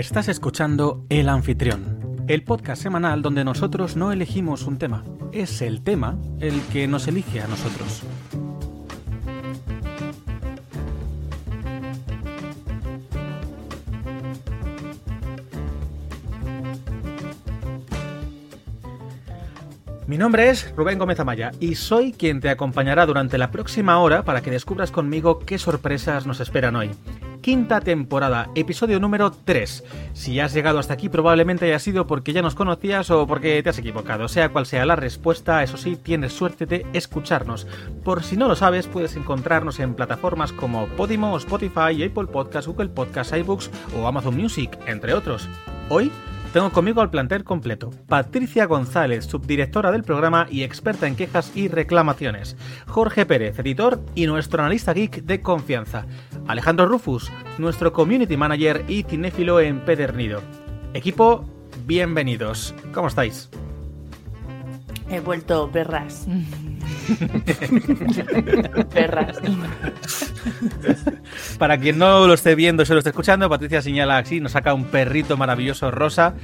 Estás escuchando El Anfitrión, el podcast semanal donde nosotros no elegimos un tema, es el tema el que nos elige a nosotros. Mi nombre es Rubén Gómez Amaya y soy quien te acompañará durante la próxima hora para que descubras conmigo qué sorpresas nos esperan hoy. Quinta temporada, episodio número 3. Si has llegado hasta aquí probablemente haya sido porque ya nos conocías o porque te has equivocado. Sea cual sea la respuesta, eso sí, tienes suerte de escucharnos. Por si no lo sabes, puedes encontrarnos en plataformas como Podimo, Spotify, Apple Podcasts, Google Podcasts, iBooks o Amazon Music, entre otros. Hoy tengo conmigo al plantel completo. Patricia González, subdirectora del programa y experta en quejas y reclamaciones. Jorge Pérez, editor y nuestro analista geek de confianza. Alejandro Rufus, nuestro community manager y cinéfilo empedernido. Equipo, bienvenidos. ¿Cómo estáis? He vuelto perras. perras. Para quien no lo esté viendo, se lo esté escuchando, Patricia señala así, nos saca un perrito maravilloso rosa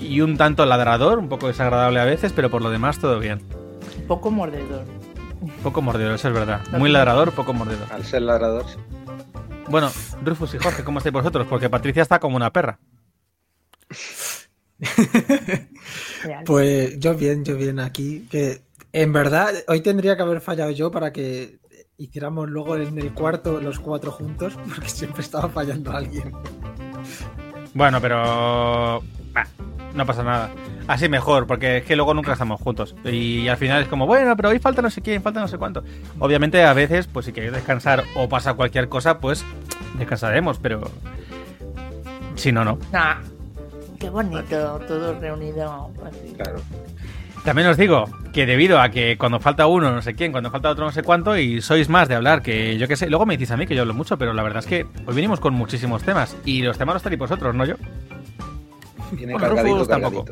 y un tanto ladrador, un poco desagradable a veces, pero por lo demás todo bien. Poco mordedor. Poco mordedor, eso es verdad. Muy ladrador, poco mordedor. Al ser ladrador. sí. Bueno, Rufus y Jorge, ¿cómo estáis vosotros? Porque Patricia está como una perra. Pues yo bien, yo bien aquí. Que en verdad, hoy tendría que haber fallado yo para que hiciéramos luego en el cuarto los cuatro juntos, porque siempre estaba fallando alguien. Bueno, pero... bah, no pasa nada. Así mejor, porque es que luego nunca estamos juntos. Y al final es como, bueno, pero hoy falta no sé quién, falta no sé cuánto. Obviamente a veces, pues si queréis descansar o pasa cualquier cosa, pues descansaremos, pero... Si no, no. Nah, qué bonito, todo reunido así. Claro. También os digo que debido a que cuando falta uno no sé quién, cuando falta otro no sé cuánto, y sois más de hablar que yo qué sé, luego me decís a mí que yo hablo mucho, pero la verdad es que hoy venimos con muchísimos temas y los temas los tenéis vosotros, no yo. Viene Bueno, cargadito, Rufus tampoco.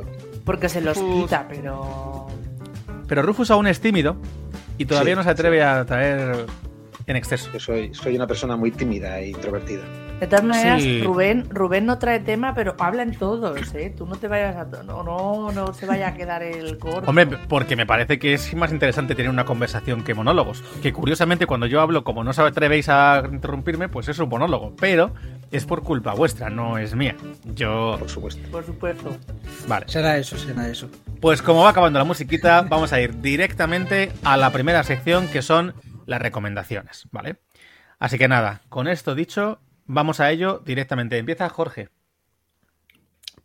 Porque se los quita, pero. Pero Rufus aún es tímido y todavía Sí, no se atreve a traer en exceso. Yo soy, soy una persona muy tímida e introvertida. De todas maneras, Sí. Rubén, Rubén no trae tema, pero habla en todos, ¿eh? Tú no te vayas a. No, no, no se vaya a quedar el corto. Hombre, porque me parece que es más interesante tener una conversación que monólogos. Que curiosamente cuando yo hablo, como no os atrevéis a interrumpirme, pues es un monólogo. Pero es por culpa vuestra, no es mía. Yo... Por supuesto. Por supuesto. Vale. Será eso, será eso. Pues como va acabando la musiquita, vamos a ir directamente a la primera sección que son las recomendaciones, ¿vale? Así que nada, con esto dicho, vamos a ello directamente. Empieza Jorge.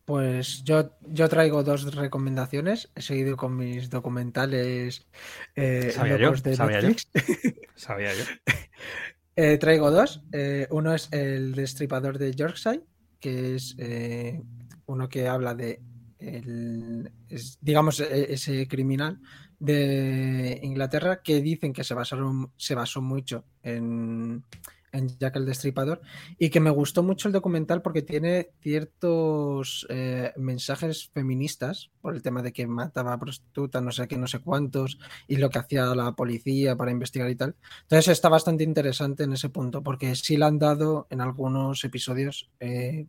Pues yo, yo traigo dos recomendaciones. He seguido con mis documentales eh, Sabía yo, de sabía yo. Netflix. Sabía yo. Eh, traigo dos. Eh, uno es el destripador de Yorkshire, que es uno que habla de, el- es, digamos, e- ese criminal de Inglaterra que dicen que se basaron, se basó mucho en, en Jack el Destripador y que me gustó mucho el documental porque tiene ciertos eh, mensajes feministas por el tema de que mataba a prostitutas, no sé qué, no sé cuántos, y lo que hacía la policía para investigar y tal. Entonces está bastante interesante en ese punto, porque sí le han dado en algunos episodios eh,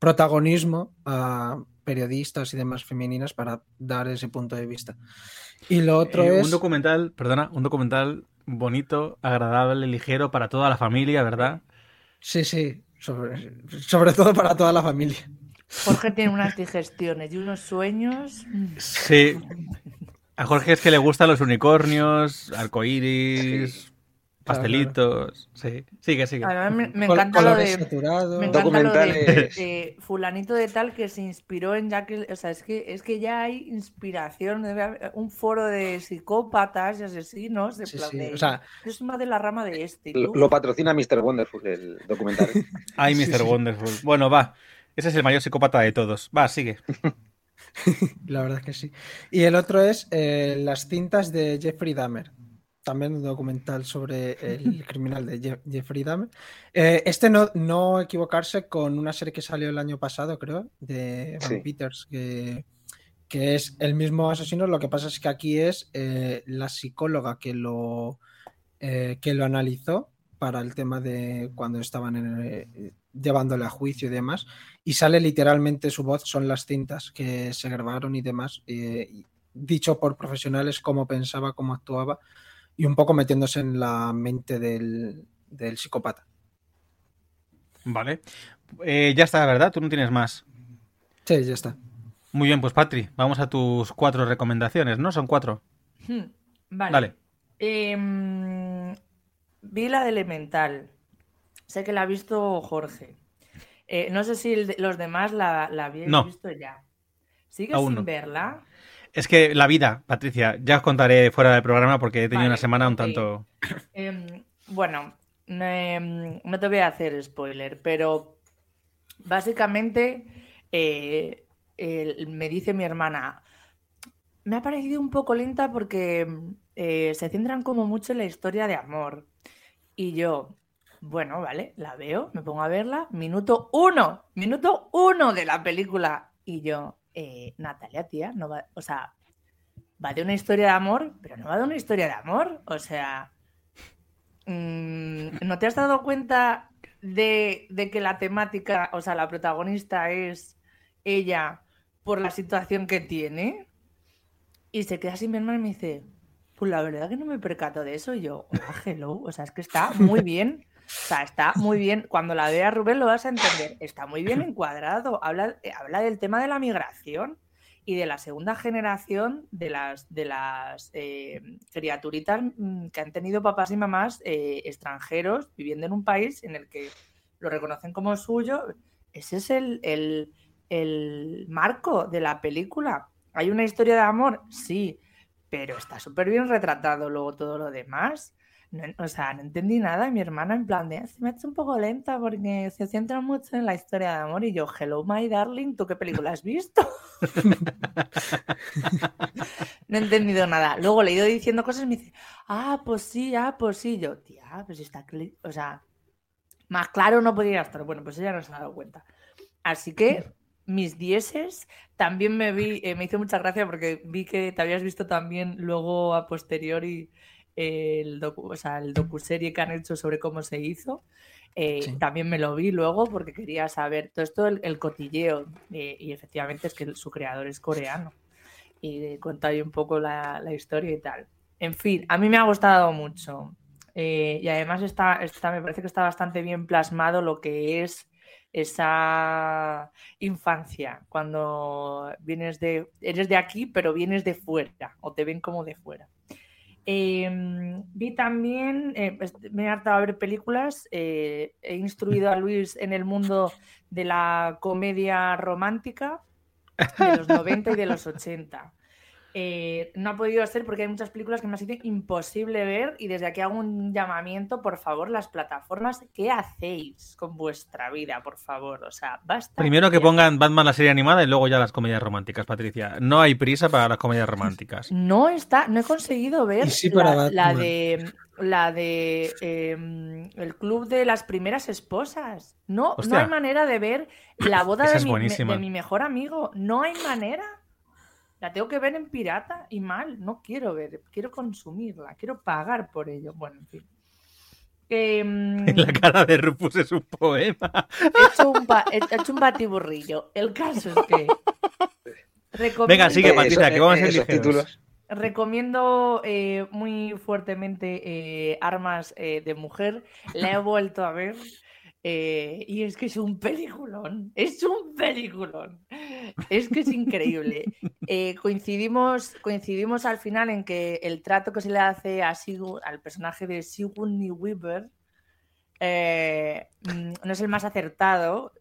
protagonismo a periodistas y demás femeninas para dar ese punto de vista. Y lo otro Eh, es... Un documental, perdona, un documental bonito, agradable, ligero para toda la familia, ¿verdad? Sí, sí, sobre, sobre todo para toda la familia. Jorge tiene unas digestiones y unos sueños. Sí. A Jorge es que le gustan los unicornios, arcoíris, Claro, pastelitos. Sí, sigue, sigue. Además, me, me encanta lo colores de. saturados. Me encanta lo de, Documentales. de fulanito de tal que se inspiró en Jack. O sea, es que, es que ya hay inspiración. debe haber un foro de psicópatas y asesinos. De Sí, plan sí, de, o sea, es más de la rama de este. Lo, patrocina Mr. Wonderful, el documental. Ay, Sí, Mr. sí. Wonderful. Bueno, va. Ese es el mayor psicópata de todos. Va, sigue. La verdad es que sí. Y el otro es eh, las cintas de Jeffrey Dahmer. También un documental sobre el criminal de Je- Jeffrey Dahmer. Eh, este no, no equivocarse con una serie que salió el año pasado, creo, de Van Sí. Peters, que, que es el mismo asesino. Lo que pasa es que aquí es eh, la psicóloga que lo, eh, que lo analizó para el tema de cuando estaban en, llevándole a juicio y demás. Y sale literalmente su voz, son las cintas que se grabaron y demás, dicho por profesionales cómo pensaba, cómo actuaba y un poco metiéndose en la mente del, del psicópata. Vale. Eh, ya está, ¿verdad? Tú no tienes más. Sí, ya está. Muy bien, pues Patri, vamos a tus cuatro recomendaciones, ¿no? Son cuatro. Hmm, Vale. Dale. Em, vi la de Elemental. Sé que la ha visto Jorge. Eh, no sé si los demás la, la habéis No. visto ya. ¿Sigues Aún sin no. verla? Es que la vida, Patricia, ya os contaré fuera del programa porque he tenido Vale, una semana un tanto... Em, bueno, em, no te voy a hacer spoiler, pero básicamente eh, me dice mi hermana, me ha parecido un poco lenta porque eh, se centran como mucho en la historia de amor. Y yo, bueno, vale, la veo, me pongo a verla, minuto uno, minuto uno de la película. Y yo, eh, Natalia, tía, no va, o sea, va de una historia de amor, pero no va de una historia de amor. O sea, mm, ¿no te has dado cuenta de, que la temática, o sea, la protagonista es ella por la situación que tiene? Y se queda así mi hermana y me dice, pues la verdad que no me percato de eso. Y yo, "Hola, hello, o sea, es que está muy bien. O sea, está muy bien. Cuando la vea Rubén lo vas a entender. Está muy bien encuadrado. Habla, eh, habla del tema de la migración y de la segunda generación de las, de las eh, criaturitas mm, que han tenido papás y mamás eh, extranjeros viviendo en un país en el que lo reconocen como suyo. Ese es el, el- el marco de la película. ¿Hay una historia de amor? Sí, pero está súper bien retratado luego todo lo demás. No, o sea, no entendí nada. Y mi hermana, en plan de, se me ha hecho un poco lenta porque se centra mucho en la historia de amor. Y yo, hello, my darling, ¿tú qué película has visto? no he entendido nada. Luego le he ido diciendo cosas y me dice, ah, pues sí, ah, pues sí. Yo, tía, pues está, o sea, más claro no podría estar. Bueno, pues ella no se ha dado cuenta. Así que mis dieces también me vi, eh, me hizo mucha gracia porque vi que te habías visto también luego a posteriori el docu, o sea, el docuserie que han hecho sobre cómo se hizo. Eh, Sí. También me lo vi luego porque quería saber todo esto, el, el cotilleo. eh, y efectivamente es que su creador es coreano. Y eh, cuenta ahí un poco la, la historia y tal. En fin, a mí me ha gustado mucho. Eh, y además está, está, me parece que está bastante bien plasmado lo que es esa infancia, cuando vienes de, eres de aquí, pero vienes de fuera, o te ven como de fuera. Eh, vi también, eh, pues, me he hartado a ver películas, eh, he instruido a Luis en el mundo de la comedia romántica de los 90 y de los 80. Eh, no ha podido ser porque hay muchas películas que me ha sido imposible ver y desde aquí hago un llamamiento, por favor, las plataformas, ¿qué hacéis con vuestra vida, por favor? O sea, basta. Primero que pongan Batman la serie animada y luego ya las comedias románticas, Patricia. No hay prisa para las comedias románticas. No está, no he conseguido ver Y sí para la, de la de em, el club de las primeras esposas. No, no hay manera de ver la boda Esa de es mi, buenísima. de mi mejor amigo. No hay manera. La tengo que ver en pirata y mal. No quiero ver, quiero consumirla, quiero pagar por ello. Bueno, en fin. Em, La cara de Rufus es un poema. he, hecho un ba- he hecho un batiburrillo. El caso es que. recomiendo- Venga, sigue, Eh, Patricia, que vamos a ser títulos. Recomiendo eh, muy fuertemente eh, Armas eh, de Mujer. La he vuelto a ver. Eh, y es que es un peliculón. Es un peliculón. Es que es increíble. Eh, coincidimos, coincidimos al final en que el trato que se le hace a Sigu- al personaje de Sigourney Weaver eh, mm, no es el más acertado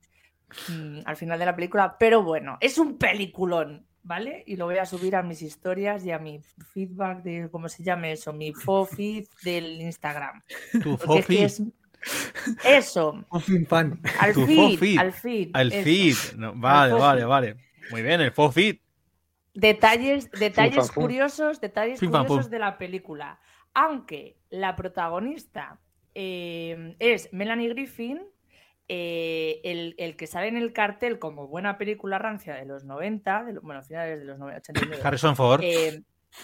mm, al final de la película, pero bueno, es un peliculón, ¿vale? Y lo voy a subir a mis historias y a mi feedback de, ¿cómo se llame eso? Mi feed del Instagram. Tu Porque es que fofi. es- Eso, fan. al Tu feed, feed. al feed. Al eso. feed. No, vale, vale, vale. Muy bien, el fofit. Detalles, detalles fan, curiosos, detalles curiosos de la película. Aunque la protagonista eh, es Melanie Griffin, eh, el, el que sale en el cartel como buena película rancia de los 90, de lo- bueno, finales de los 90, 89, Harrison Ford. eh,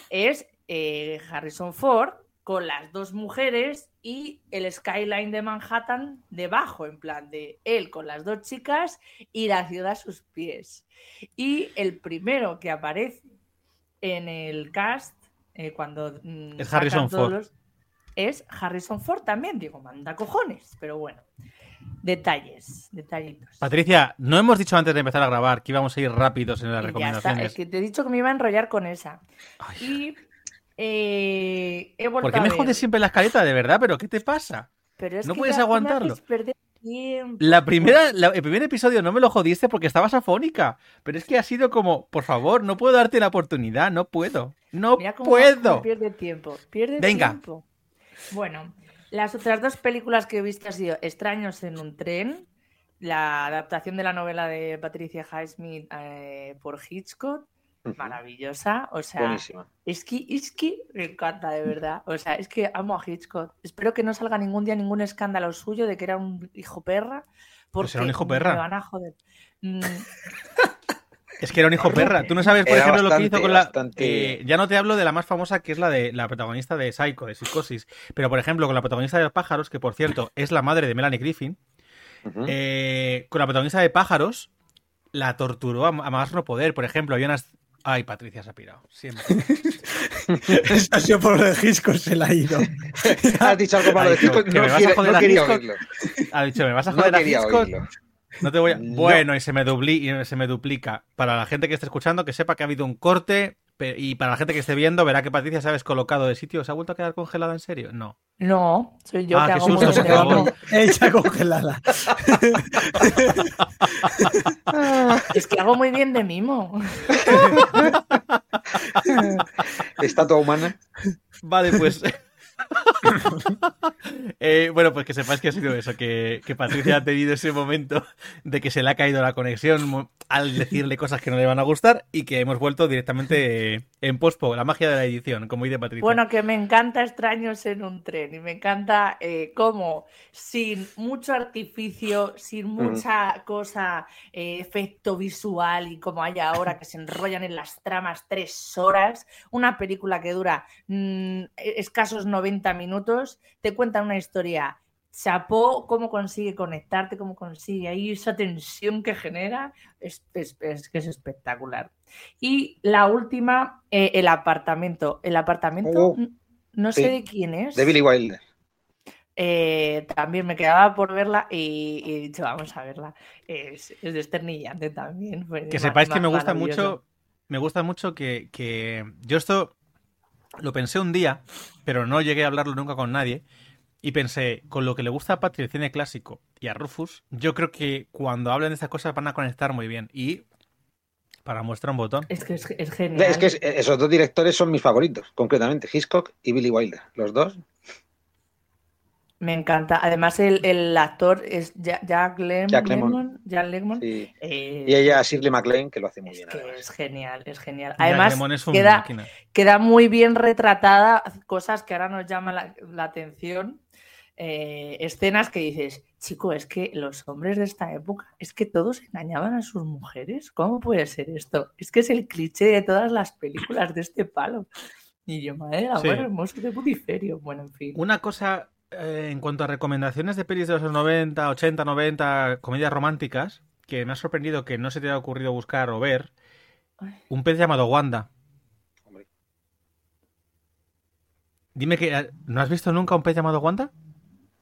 es eh, Harrison Ford, con las dos mujeres y el skyline de Manhattan debajo, en plan de él con las dos chicas y la ciudad a sus pies. Y el primero que aparece en el cast, eh, cuando mm, Es Harrison Ford. los- es Harrison Ford también, digo, manda cojones, pero bueno. Detalles, detallitos. Patricia, no hemos dicho antes de empezar a grabar que íbamos a ir rápidos en las Y ya está, recomendaciones. es que te he dicho que me iba a enrollar con esa. Ay, Y eh, he ¿Por qué me jodes siempre la escaleta, de verdad? ¿Pero qué te pasa? pero es no que puedes aguantarlo? La primera, la- el primer episodio no me lo jodiste porque estabas afónica. Pero es que ha sido como, por favor, no puedo darte la oportunidad, no puedo. No Mira cómo puedo. pierde tiempo. Pierde Venga. tiempo. Bueno, las otras dos películas que he visto han sido Extraños en un tren, la adaptación de la novela de Patricia Highsmith eh, por Hitchcock. Maravillosa. O sea, Buenísima. es que, es que me encanta, de verdad. O sea, es que amo a Hitchcock. Espero que no salga ningún día ningún escándalo suyo de que era un hijo perra. Porque será un hijo me perra. van a joder. Mm, Es que era un hijo perra. Tú no sabes, por Era ejemplo, lo que hizo con la. bastante- eh, ya no te hablo de la más famosa, que es la de la protagonista de Psycho, de Psicosis. Pero, por ejemplo, con la protagonista de los pájaros, que por cierto es la madre de Melanie Griffin, eh, con la protagonista de pájaros, la torturó a, a más no poder. Por ejemplo, había unas. Ay, Patricia se ha pirado. Siempre. Ha sido por lo de Hitchcock, se la ha ido. Has dicho algo malo Ha de dicho me no, vas a quiere- joder no a quería Hitchcock. oírlo. Ha dicho, ¿me vas a No joder a quería Hitchcock? oírlo. No te voy a... No. Bueno, y se, me dupli- y se me duplica. Para la gente que esté escuchando, que sepa que ha habido un corte. Y para la gente que esté viendo, verá que Patricia se ha descolocado de sitio. ¿Se ha vuelto a quedar congelada en serio? No. no, soy yo Ah, que qué hago susto, bien. favor. Ella congelada. Es que hago muy bien de mimo. Estatua humana. Vale, pues. Eh, bueno, pues que sepáis que ha sido eso, que, Patricia ha tenido ese momento de que se le ha caído la conexión al decirle cosas que no le van a gustar y que hemos vuelto directamente en pospo, la magia de la edición, como dice Patricia. Bueno, que me encanta extraños en un tren y me encanta eh, cómo sin mucho artificio, sin mucha cosa, eh, efecto visual y como hay ahora que se enrollan en las tramas tres horas, una película que dura mm, escasos 90 minutos, te cuenta una historia. Chapó cómo consigue conectarte, cómo consigue ahí esa tensión que genera, es, es- es que es espectacular. Y la última, eh, el apartamento. El apartamento, Oh, no sí. sé de quién es. De Billy Wilder. Eh, también me quedaba por verla y, y he dicho, vamos a verla. Es, es desternillante también. Que sepáis que me gusta mucho. Me gusta mucho que, que yo esto lo pensé un día, pero no llegué a hablarlo nunca con nadie. Y pensé, con lo que le gusta a Patri el cine clásico y a Rufus, yo creo que cuando hablen de estas cosas van a conectar muy bien. Y para muestra un botón. Es que es, es genial. Es que es- esos dos directores son mis favoritos, concretamente, Hitchcock y Billy Wilder. Los dos. Me encanta. Además, el, el actor es Ja- Jack, Lem- Jack Lemmon. Lemmon. Jack Lemmon. sí. Eh, Y ella, Shirley MacLaine, que lo hace muy es bien. que es genial, es genial. Jack Además, Lemmon es un queda, queda muy bien retratada cosas que ahora nos llaman la, la atención. Eh, escenas que dices, chico, es que los hombres de esta época, es que todos engañaban a sus mujeres. ¿Cómo puede ser esto? Es que es el cliché de todas las películas de este palo. Y yo, madre amor Sí. hermoso de putiferio. Bueno, en fin. Una cosa eh, en cuanto a recomendaciones de pelis de los 90, 80, 90, comedias románticas, que me ha sorprendido que no se te haya ocurrido buscar o ver. Ay. Un pez llamado Wanda. Hombre. Dime que ¿no has visto nunca un pez llamado Wanda?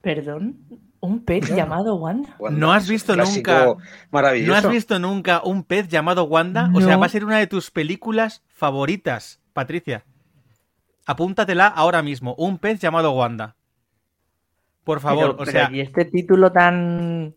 Perdón, un pez llamado Wanda. Wanda, ¿No has es un visto nunca- Maravilloso. ¿No has visto nunca un pez llamado Wanda? O sea, va a ser una de tus películas favoritas, Patricia. Apúntatela ahora mismo. Un pez llamado Wanda. Por favor, Pero- o pero, sea, y este título tan.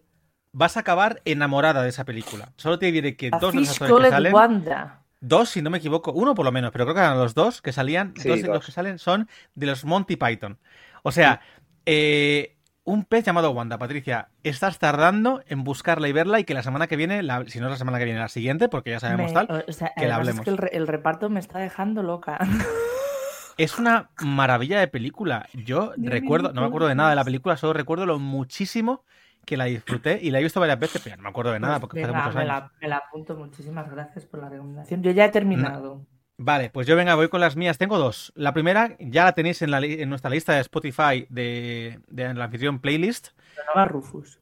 vas a acabar enamorada de esa película. Solo te diré que A dos de los que salen, Wanda. dos si no me equivoco, uno por lo menos, pero creo que eran los dos que salían, Sí, dos de los dos. que salen son de los Monty Python. O sea, eh, un pez llamado Wanda, Patricia, estás tardando en buscarla y verla y que la semana que viene, la- si no es la semana que viene, la siguiente, porque ya sabemos Me- tal, o sea, que la además es hablemos. que el, re- el reparto me está dejando loca. Es una maravilla de película. Yo Dios recuerdo, no me acuerdo de nada de la película, solo recuerdo lo muchísimo que la disfruté y la he visto varias veces, pero no me acuerdo de nada porque fue hace Venga, muchos me años. la, me la apunto. Muchísimas gracias por la recomendación. Yo ya he terminado. Vale, pues yo venga, voy con las mías. Tengo dos. La primera ya la tenéis en, la li- en nuestra lista de Spotify de, de la anfitrión playlist. Hagas Rufus.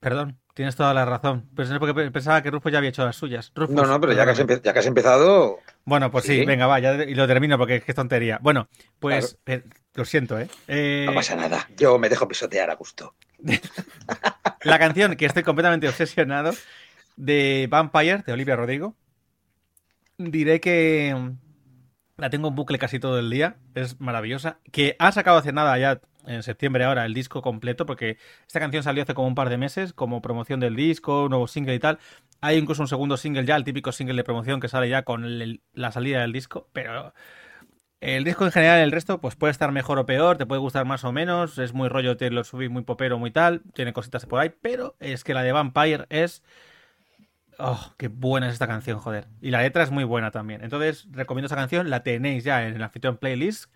Perdón, tienes toda la razón. Pues es porque pe- pensaba que Rufus ya había hecho las suyas. Rufus, No, no, pero ya que, has perdóname. empe- ya que has empezado, Bueno, pues sí, Sí. venga, va, ya y lo termino porque es que es tontería. Bueno, pues eh, lo siento, ¿eh? Eh, no pasa nada. Yo me dejo pisotear a gusto. La canción que estoy completamente obsesionado de Vampire de Olivia Rodrigo. Diré que la tengo en bucle casi todo el día. Es maravillosa. Que ha sacado hace nada ya en septiembre ahora el disco completo porque esta canción salió hace como un par de meses como promoción del disco, un nuevo single y tal. Hay incluso un segundo single ya, el típico single de promoción que sale ya con la salida del disco, pero el disco en general, el resto, pues puede estar mejor o peor, te puede gustar más o menos, es muy rollo Taylor Swift, muy popero, muy tal, tiene cositas por ahí, pero es que la de Vampire es... Oh, qué buena es esta canción, joder. Y la letra es muy buena también. Entonces, recomiendo esa canción, la tenéis ya en el anfitrión playlist.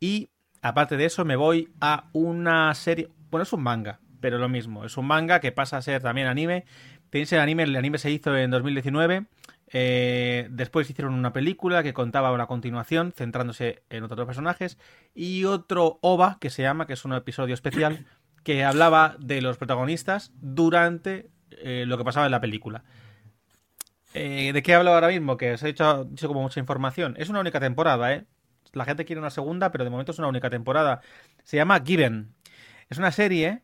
Y aparte de eso, me voy a una serie. Bueno, es un manga, pero lo mismo. Es un manga que pasa a ser también anime. Tenéis el anime, el anime se hizo en 2019. eh, después hicieron una película que contaba una continuación, centrándose en otros personajes. Y otro OVA que se llama, que es un episodio especial, que hablaba de los protagonistas durante eh, lo que pasaba en la película. Eh, ¿De qué hablo ahora mismo? Que os he dicho, dicho como mucha información. Es una única temporada, ¿eh? La gente quiere una segunda, pero de momento es una única temporada. Se llama Given. Es una serie,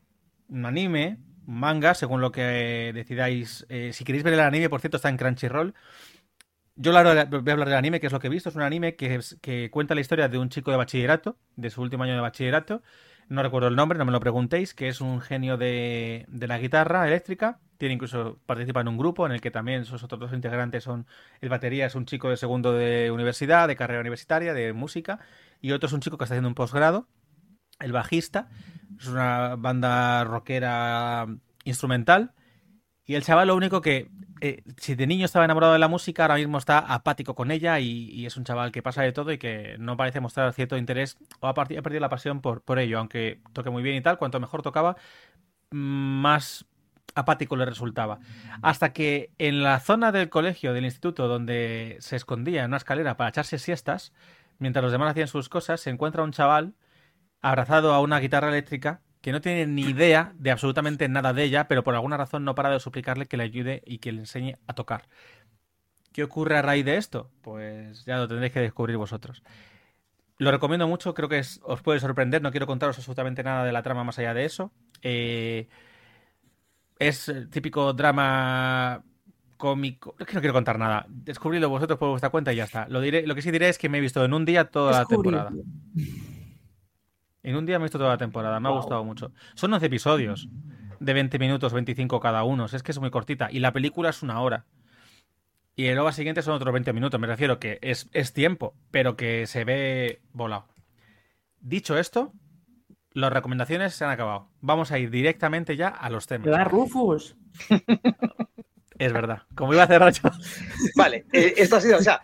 un anime, un manga, según lo que decidáis. Eh, si queréis ver el anime, por cierto, está en Crunchyroll. Yo voy a hablar del anime, que es lo que he visto. Es un anime que, que cuenta la historia de un chico de bachillerato, de su último año de bachillerato. No recuerdo el nombre, no me lo preguntéis, que es un genio de, de la guitarra eléctrica. Tiene incluso participa en un grupo en el que también sus otros dos integrantes son el batería es un chico de segundo de universidad, de carrera universitaria, de música, y otro es un chico que está haciendo un posgrado, el bajista, es una banda rockera instrumental, y el chaval lo único que, eh, si de niño estaba enamorado de la música, ahora mismo está apático con ella y, es un chaval que pasa de todo y que no parece mostrar cierto interés o ha, perdido la pasión por, por ello, aunque toque muy bien y tal, cuanto mejor tocaba, más apático le resultaba. Hasta que en la zona del colegio, del instituto, donde se escondía en una escalera para echarse siestas, mientras los demás hacían sus cosas, se encuentra un chaval abrazado a una guitarra eléctrica que no tiene ni idea de absolutamente nada de ella, pero por alguna razón no para de suplicarle que le ayude y que le enseñe a tocar. ¿Qué ocurre a raíz de esto? Pues ya lo tendréis que descubrir vosotros. Lo recomiendo mucho, creo que os puede sorprender, no quiero contaros absolutamente nada de la trama más allá de eso. Eh, es el típico drama cómico. Es que no quiero contar nada. Descubridlo vosotros por vuestra cuenta y ya está. Lo, diré, lo que sí diré es que me he visto en un día toda la temporada. En un día me he visto toda la temporada. Me ha gustado mucho. Son 11 episodios de 20 minutos, 25 cada uno. Es que es muy cortita. Y la película es una hora. Y el OVA siguiente son otros 20 minutos. Me refiero que es, es tiempo, pero que se ve volado. Dicho esto, las recomendaciones se han acabado. Vamos a ir directamente ya a los temas. ¿Verdad, Rufus? Es verdad. Como iba a cerrar yo. Vale, eh, esto ha sido, o sea,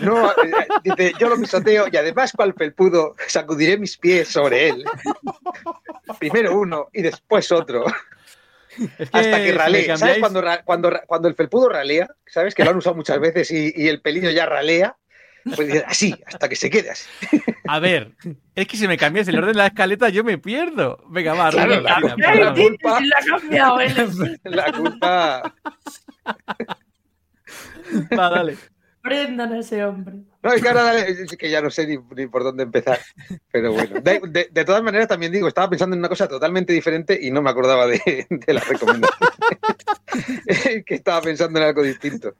no, eh, dice, yo lo pisoteo y además cual felpudo sacudiré mis pies sobre él. Primero uno y después otro. Es Hasta que ralee. ¿Sabes cuando, cuando, cuando el felpudo ralea? ¿Sabes que lo han usado muchas veces y, y el pelillo ya ralea? Pues dices, así, hasta que se quede así. A ver, es que si me cambias el orden de la escaleta, yo me pierdo. Venga, va, Claro, la- la- culpa- si la ha cambiado. La culpa. Va, dale. Prendan a ese hombre. No, es que ahora dale- es que ya no sé ni, ni por dónde empezar. Pero bueno. De, de- de todas maneras, también digo, estaba pensando en una cosa totalmente diferente y no me acordaba de, de la recomendación. Es que estaba pensando en algo distinto.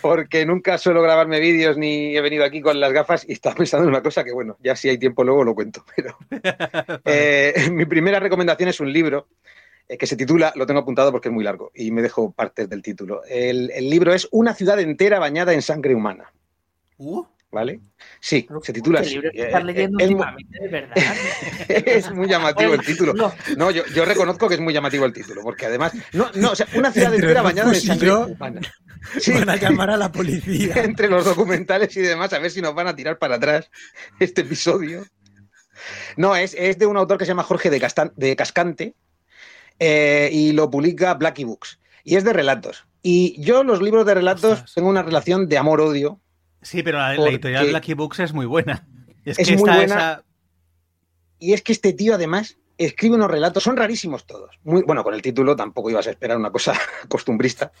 Porque nunca suelo grabarme vídeos ni he venido aquí con las gafas y estaba pensando en una cosa que, bueno, ya si hay tiempo luego lo cuento. Pero eh, mi primera recomendación es un libro eh, que se titula, lo tengo apuntado porque es muy largo y me dejo partes del título. El, el libro es Una ciudad entera bañada en sangre humana. Uh, ¿Vale? Sí, se titula ¿Qué así. Eh, estás eh, leyendo es, mu- últimamente, de verdad? es muy llamativo el título. No, No, yo, yo reconozco que es muy llamativo el título, porque además, no, no, o sea, una ciudad Entre entera bañada y sangre yo, humana. Sí, Van a llamar a la policía. entre los documentales y demás, a ver si nos van a tirar para atrás este episodio. No, es, es de un autor que se llama Jorge de, Castan- de Cascante eh, y lo publica Blacky Books. Y es de relatos. Y yo los libros de relatos Ostras. tengo una relación de amor-odio. Sí, pero la, editorial Lucky Books es muy buena. Es, Es que muy está buena. esa. Y es que este tío además escribe unos relatos, son rarísimos todos. Muy, bueno, con el título tampoco ibas a esperar una cosa costumbrista,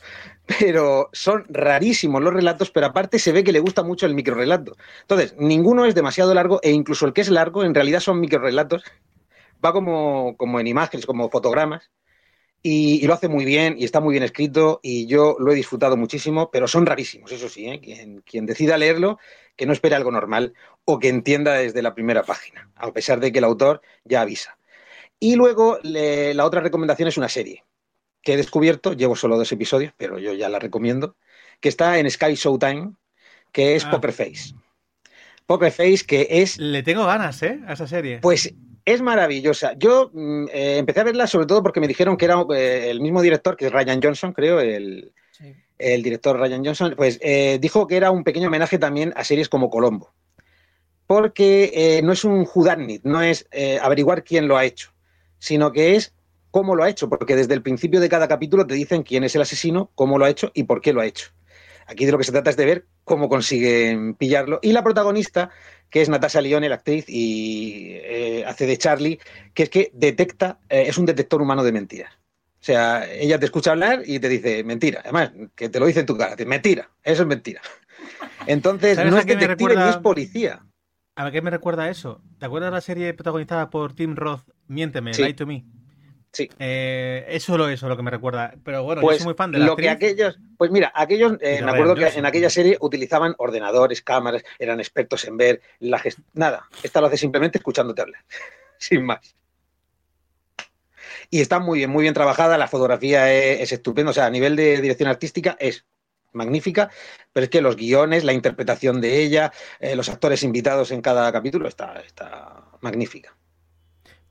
pero son rarísimos los relatos, pero aparte se ve que le gusta mucho el microrelato. Entonces, ninguno es demasiado largo e incluso el que es largo en realidad son microrelatos. Va como, como en imágenes, como fotogramas. Y, y lo hace muy bien y está muy bien escrito y yo lo he disfrutado muchísimo, pero son rarísimos, eso sí, ¿eh? quien, quien decida leerlo, que no espere algo normal o que entienda desde la primera página, a pesar de que el autor ya avisa. Y luego le- la otra recomendación es una serie que he descubierto, llevo solo dos episodios, pero yo ya la recomiendo, que está en Sky Showtime, que es Ah. Poker Face. Poker Face, que es Le tengo ganas, ¿eh? A esa serie. pues es maravillosa. Yo mm, eh, empecé a verla sobre todo porque me dijeron que era eh, el mismo director, que es Ryan Johnson, creo, el, Sí. el director Ryan Johnson, pues eh, dijo que era un pequeño homenaje también a series como Colombo. Porque no es un whodunit, no es averiguar quién lo ha hecho, sino que es cómo lo ha hecho, porque desde el principio de cada capítulo te dicen quién es el asesino, cómo lo ha hecho y por qué lo ha hecho. Aquí de lo que se trata es de ver cómo consiguen pillarlo. Y la protagonista, que es Natasha Lyonne, la actriz, y eh, hace de Charlie, que es que detecta, eh, es un detector humano de mentiras. O sea, ella te escucha hablar y te dice mentira. Además, que te lo dice en tu cara, te mentira, eso es mentira. Entonces, ¿Sabes no es detective recuerda? ni es policía. ¿A qué me recuerda eso? ¿Te acuerdas de la serie protagonizada por Tim Roth? Miénteme, Sí. Lie to Me. Sí. Eh, es solo eso lo que me recuerda. Pero bueno, Pues yo soy muy fan de la lo que aquellos, pues mira, aquellos, eh, me acuerdo que en aquella serie utilizaban ordenadores, cámaras, eran expertos en ver la nada. Esta lo hace simplemente escuchándote hablar, sin más. Y está muy bien, muy bien trabajada. La fotografía es, es estupenda, o sea, a nivel de dirección artística es magnífica, pero es que los guiones, la interpretación de ella, eh, los actores invitados en cada capítulo está, está magnífica.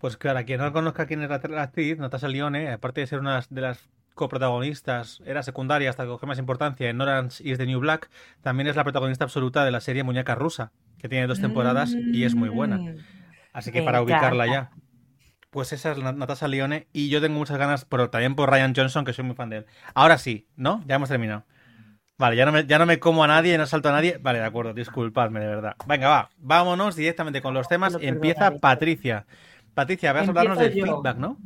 Pues claro, quien no conozca quién es la, la actriz, Natasha Lyonne, aparte de ser una de las coprotagonistas, era secundaria hasta que cogió más importancia en Orange is the New Black, también es la protagonista absoluta de la serie Muñeca Rusa, que tiene dos temporadas y es muy buena. Mm. Así que para ubicarla ya. Pues esa es Natasha Lyonne y yo tengo muchas ganas, pero también por Ryan Johnson, que soy muy fan de él. Ahora sí, ¿no? Ya hemos terminado. Vale, ya no me, ya no me como a nadie, no salto a nadie. Vale, de acuerdo, disculpadme, de verdad. Venga, va, vámonos directamente con los temas. Empieza. Patricia. Patricia, vas a hablarnos del yo. feedback, ¿no?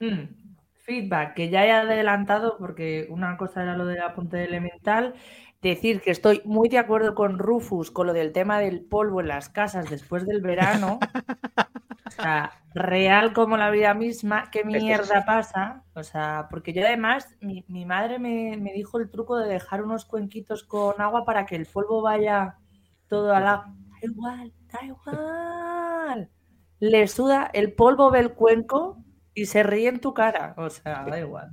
Mm, Feedback, que ya he adelantado, porque una cosa era lo del apunte elemental. Decir que estoy muy de acuerdo con Rufus con lo del tema del polvo en las casas después del verano. O sea, real como la vida misma. ¿Qué mierda pasa? O sea, porque yo además, mi, mi madre me, me dijo el truco de dejar unos cuenquitos con agua para que el polvo vaya todo al agua. Da igual, da igual. Le suda, el polvo ve el cuenco y se ríe en tu cara. O sea, da igual.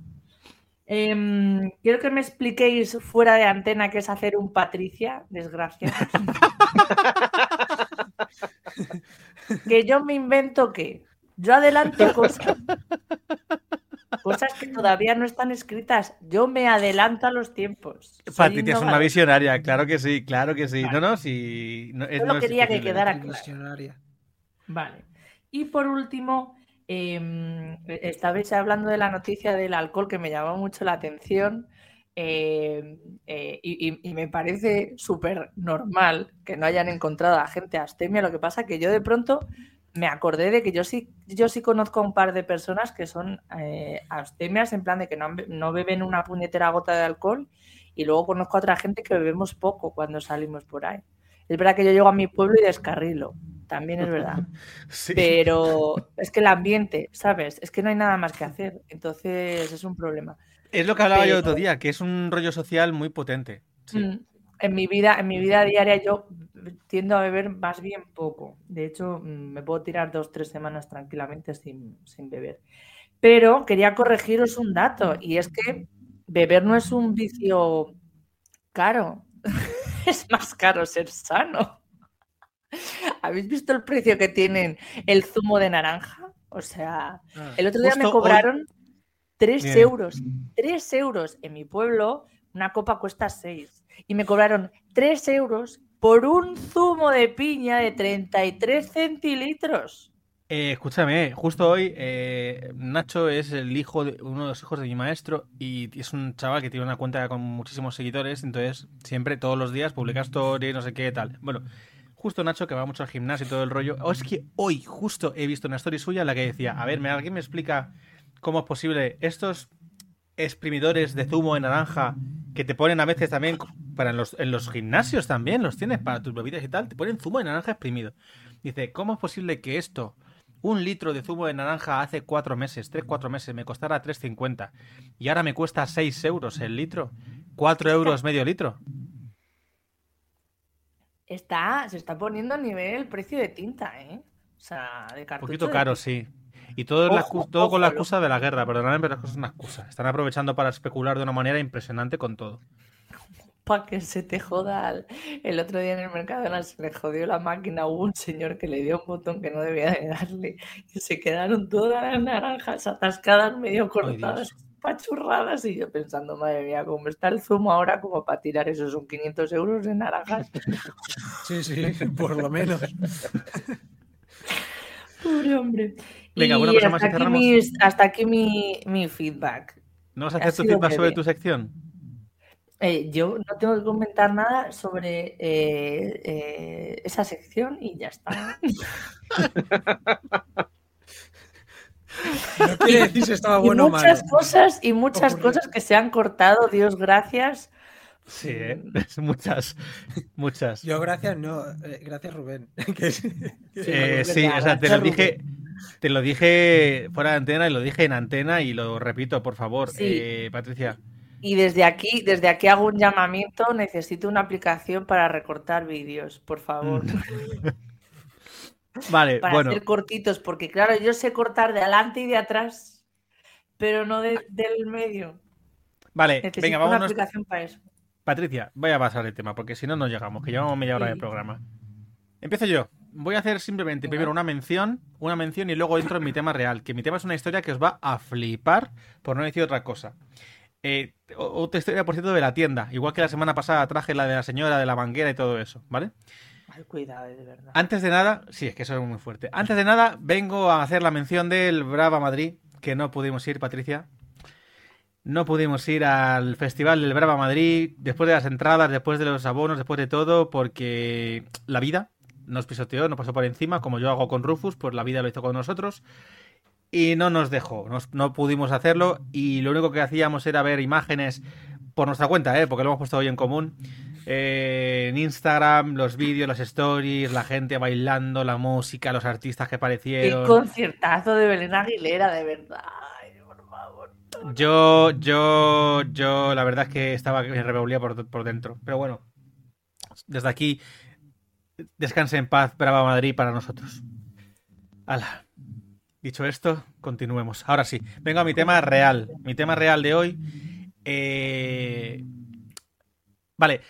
Em, quiero que me expliquéis fuera de antena qué es hacer un Patricia, desgraciado. que yo me invento que yo adelanto cosas. Cosas que todavía no están escritas. Yo me adelanto a los tiempos. Soy Patricia es una visionaria, claro que sí, claro que sí. No, no, sí. No, es- Solo no es quería que discutible. quedara claro. Visionaria. Vale. Y por último, eh, estabais hablando de la noticia del alcohol que me llamó mucho la atención eh, eh, y, me parece súper normal que no hayan encontrado a gente astemia. Lo que pasa que yo de pronto me acordé de que yo sí, yo sí conozco a un par de personas que son eh, abstemias en plan de que no, no beben una puñetera gota de alcohol y luego conozco a otra gente que bebemos poco cuando salimos por ahí. Es verdad que yo llego a mi pueblo y descarrilo, también es verdad. Sí. Pero es que el ambiente, ¿sabes? Es que no hay nada más que hacer. Entonces es un problema. Es lo que hablaba yo el Pero- otro día, que es un rollo social muy potente. Sí. Mm, En mi vida, en mi vida diaria yo tiendo a beber más bien poco. De hecho, mm, me puedo tirar dos, tres semanas tranquilamente sin, sin beber. Pero quería corregiros un dato, y es que beber no es un vicio caro. Es más caro ser sano. ¿Habéis visto el precio que tienen el zumo de naranja? O sea, el otro día me Justo cobraron 3 Bien. euros. 3 euros. En mi pueblo, una copa cuesta 6. Y me cobraron 3 euros por un zumo de piña de 33 centilitros. Eh, escúchame, justo hoy eh, Nacho es el hijo de uno de los hijos de mi maestro y es un chaval que tiene una cuenta con muchísimos seguidores, entonces siempre todos los días publica stories, no sé qué tal. Bueno, justo Nacho que va mucho al gimnasio y todo el rollo. O es que hoy justo he visto una story suya en la que decía, a ver, ¿me- ¿alguien me explica cómo es posible estos exprimidores de zumo de naranja que te ponen a veces también para en los, en los gimnasios también, los tienes para tus bebidas y tal, te ponen zumo de naranja exprimido. Dice, ¿cómo es posible que esto, un litro de zumo de naranja hace cuatro meses, tres, cuatro meses, me costara 3,50 y ahora me cuesta 6 euros el litro? 4 euros medio litro. Está, se está poniendo a nivel el precio de tinta, ¿eh? O sea, de Un cartucho. poquito de caro, tinta. sí. Y todo, la Ojo, con la ojo, excusa de la guerra, perdóname, pero es una excusa. Están aprovechando para especular de una manera impresionante con todo. Para que se te joda. al- El otro día en el Mercadona se le jodió la máquina. Hubo un señor que le dio un botón que no debía de darle. Y se quedaron todas las naranjas atascadas, medio cortadas, pachurradas. Y yo pensando, madre mía, cómo está el zumo ahora como para tirar esos son 500 euros de naranjas. Sí, sí, por lo menos. Pobre hombre. Venga, y una cosa más y hasta aquí, cerramos. mis- hasta aquí mi, mi feedback. ¿No vas a Ha hacer tu feedback sobre tu sección? Eh, yo no tengo que comentar nada sobre eh, eh, esa sección y ya está. No quiere decir si estaba y bueno o malo. muchas cosas y muchas cosas que se han cortado, Dios gracias. Sí, ¿eh? Muchas, muchas. Yo gracias, no, eh, gracias Rubén. Que es- Eh, sí, verdad, o sea, te lo dije, te lo dije fuera de antena y lo dije en antena y lo repito, por favor, Sí. eh, Patricia. Y desde aquí, desde aquí hago un llamamiento, necesito una aplicación para recortar vídeos, por favor. Vale, Para bueno, hacer cortitos, porque claro, yo sé cortar de adelante y de atrás, pero no de- del medio. vale, Necesito venga, una vámonos. aplicación para eso. Patricia, voy a pasar el tema, porque si no, no llegamos, que llevamos media hora de Sí. programa. Empiezo yo. Voy a hacer simplemente primero una mención, una mención y luego entro en mi tema real, que mi tema es una historia que os va a flipar, por no decir otra cosa. Eh, otra historia, por cierto, de la tienda. Igual que la semana pasada traje la de la señora de la banquera y todo eso, ¿vale? Cuidado, de verdad. Antes de nada, sí, es que eso es muy fuerte. Antes de nada, vengo a hacer la mención del Brava Madrid, que no pudimos ir, Patricia. No pudimos ir al Festival del Brava Madrid, después de las entradas, después de los abonos, después de todo, porque la vida nos pisoteó, nos pasó por encima, como yo hago con Rufus, pues la vida lo hizo con nosotros. Y no nos dejó, nos- no pudimos hacerlo y lo único que hacíamos era ver imágenes por nuestra cuenta, ¿eh? porque lo hemos puesto hoy en común, eh, en Instagram, los vídeos, las stories, la gente bailando, la música, los artistas que Qué aparecieron. conciertazo de Belén Aguilera, de verdad. Ay, por favor. Yo, yo, yo, la verdad es que estaba en rebeldía por, por dentro. Pero bueno, desde aquí, descanse en paz, Brava Madrid para nosotros. Hala. Dicho esto, continuemos. Ahora sí, vengo a mi tema real. Mi tema real de hoy. Eh, Vale.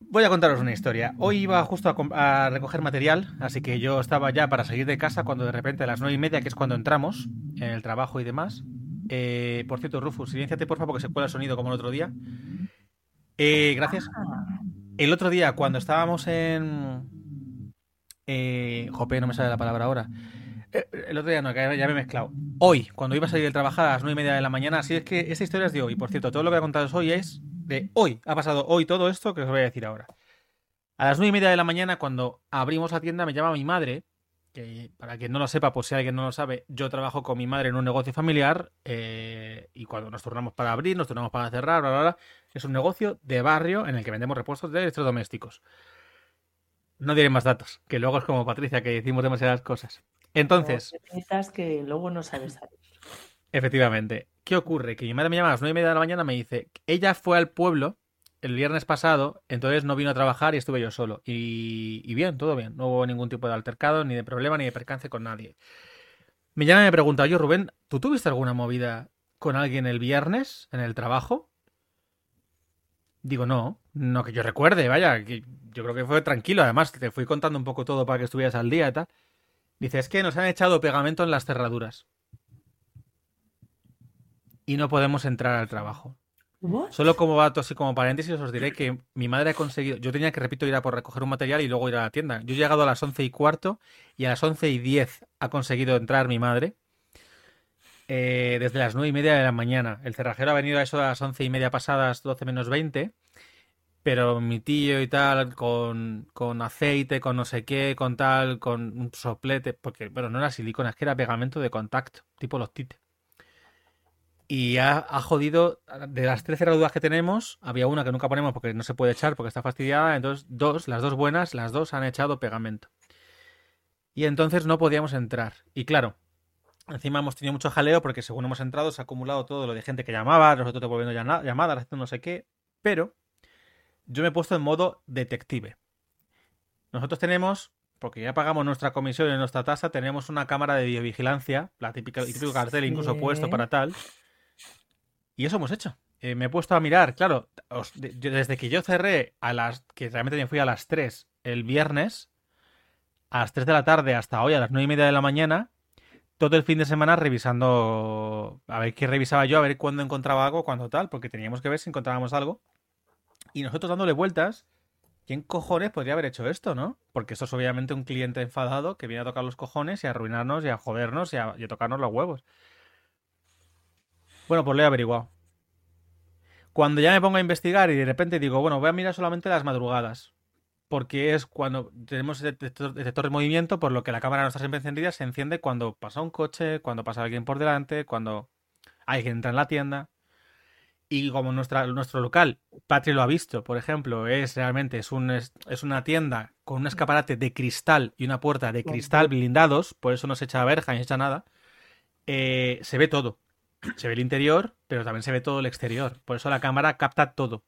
Voy a contaros una historia. Hoy iba justo a, recoger material, así que yo estaba ya para salir de casa cuando de repente a las nueve y media, que es cuando entramos en el trabajo y demás. eh, por cierto, Rufus, silenciate porfa porque se cuela el sonido como el otro día. Eh, gracias. El otro día, cuando estábamos en. Eh, jope, no me sale la palabra ahora. El otro día no, que ya me he mezclado. Hoy, cuando iba a salir de trabajar a las nueve y media de la mañana, así es que esta historia es de hoy. Por cierto, todo lo que voy a contaros hoy es de hoy. Ha pasado hoy todo esto que os voy a decir ahora. A las nueve y media de la mañana, cuando abrimos la tienda, me llama mi madre. Que para quien no lo sepa, por si alguien no lo sabe, yo trabajo con mi madre en un negocio familiar. eh, y cuando nos turnamos para abrir, nos turnamos para cerrar, bla, bla, bla. Es un negocio de barrio en el que vendemos repuestos de electrodomésticos. No diré más datos, que luego es como Patricia, que decimos demasiadas cosas. Entonces, que luego no sabes salir. efectivamente, ¿qué ocurre? Que mi madre me llama a las nueve y media de la mañana, me dice, ella fue al pueblo el viernes pasado, entonces no vino a trabajar y estuve yo solo. Y, y bien, todo bien, no hubo ningún tipo de altercado, ni de problema, ni de percance con nadie. Me llama y me pregunta, oye Rubén, ¿tú tuviste alguna movida con alguien el viernes en el trabajo? Digo, no, no que yo recuerde, vaya, que yo creo que fue tranquilo. Además, te fui contando un poco todo para que estuvieras al día y tal. Dice, es que nos han echado pegamento en las cerraduras. Y no podemos entrar al trabajo. What? Solo como dato, así como paréntesis, os diré que mi madre ha conseguido. Yo tenía que, repito, ir a por recoger un material y luego ir a la tienda. Yo he llegado a las once y cuarto y a las once y diez ha conseguido entrar mi madre. eh, desde las nueve y media de la mañana. El cerrajero ha venido a eso a las once y media pasadas, 12 menos 20. Pero mi tío y tal, con, con aceite, con no sé qué, con tal, con un soplete. Porque, bueno, no era silicona, es que era pegamento de contacto, tipo los tite. Y ha, ha jodido, de las 13 cerraduras que tenemos, había una que nunca ponemos porque no se puede echar porque está fastidiada, entonces dos, las dos buenas, las dos han echado pegamento. Y entonces no podíamos entrar. Y claro, encima hemos tenido mucho jaleo porque según hemos entrado se ha acumulado todo lo de gente que llamaba, nosotros devolviendo llama- llamadas, haciendo no sé qué, pero yo me he puesto en modo detective. Nosotros tenemos, porque ya pagamos nuestra comisión y nuestra tasa, tenemos una cámara de videovigilancia, la típica, el típico cartel incluso Sí. puesto para tal. Y eso hemos hecho. Eh, me he puesto a mirar, claro, os- de- yo- desde que yo cerré a las, que realmente me fui a las 3 el viernes, a las 3 de la tarde hasta hoy a las 9 y media de la mañana, todo el fin de semana revisando, a ver qué revisaba yo, a ver cuándo encontraba algo, cuándo tal, porque teníamos que ver si encontrábamos algo. Y nosotros dándole vueltas, ¿quién cojones podría haber hecho esto, no? Porque eso es obviamente un cliente enfadado que viene a tocar los cojones y a arruinarnos y a jodernos y a, tocarnos los huevos. Bueno, pues lo he averiguado. Cuando ya me pongo a investigar y de repente digo, bueno, voy a mirar solamente las madrugadas. Porque es cuando tenemos detector, detector de movimiento, por lo que la cámara no está siempre encendida, se enciende cuando pasa un coche, cuando pasa alguien por delante, cuando alguien entra en la tienda. Y como nuestra, nuestro local, Patri lo ha visto, por ejemplo, es realmente es, un, es, es una tienda con un escaparate de cristal y una puerta de cristal blindados, por eso no se echa verja ni se echa nada, eh, se ve todo. Se ve el interior, pero también se ve todo el exterior. Por eso la cámara capta todo.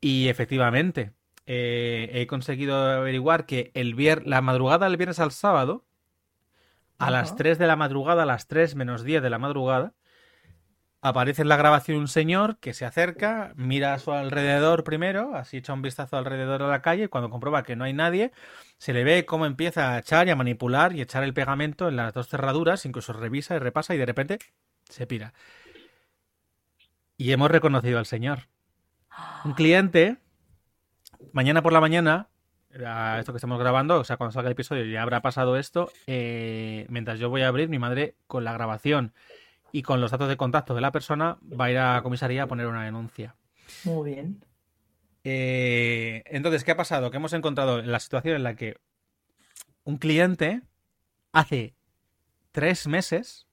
Y efectivamente, eh, he conseguido averiguar que el vier la madrugada del viernes al sábado, a las Ajá. 3 de la madrugada, a las 3 menos 10 de la madrugada, aparece en la grabación un señor que se acerca, mira a su alrededor primero, así echa un vistazo alrededor de la calle, cuando comprueba que no hay nadie, se le ve cómo empieza a echar y a manipular y echar el pegamento en las dos cerraduras, incluso revisa y repasa y de repente se pira. Y hemos reconocido al señor. Un cliente, mañana por la mañana, a esto que estamos grabando, o sea, cuando salga el episodio ya habrá pasado esto, eh, mientras yo voy a abrir, mi madre con la grabación y con los datos de contacto de la persona va a ir a comisaría a poner una denuncia. Muy bien. Eh, entonces, ¿qué ha pasado? Que hemos encontrado la situación en la que un cliente hace tres meses,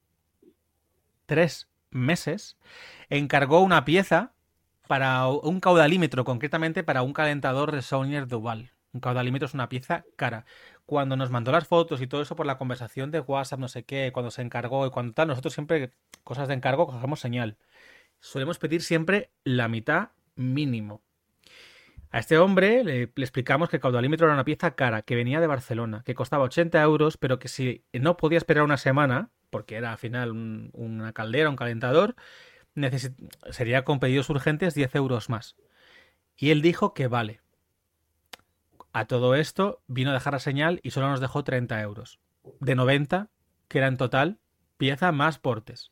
tres meses, encargó una pieza para un caudalímetro, concretamente para un calentador de Saunier Duval. Un caudalímetro es una pieza cara. Cuando nos mandó las fotos y todo eso por la conversación de WhatsApp, no sé qué, cuando se encargó y cuando tal, nosotros siempre, cosas de encargo, cogemos señal. Solemos pedir siempre la mitad mínimo. A este hombre le, explicamos que el caudalímetro era una pieza cara, que venía de Barcelona, que costaba 80 euros, pero que si no podía esperar una semana, porque era al final un- una caldera, un calentador, sería con pedidos urgentes 10 euros más. Y él dijo que vale. A todo esto vino a dejar la señal y solo nos dejó 30 euros. De 90, que era en total pieza más portes.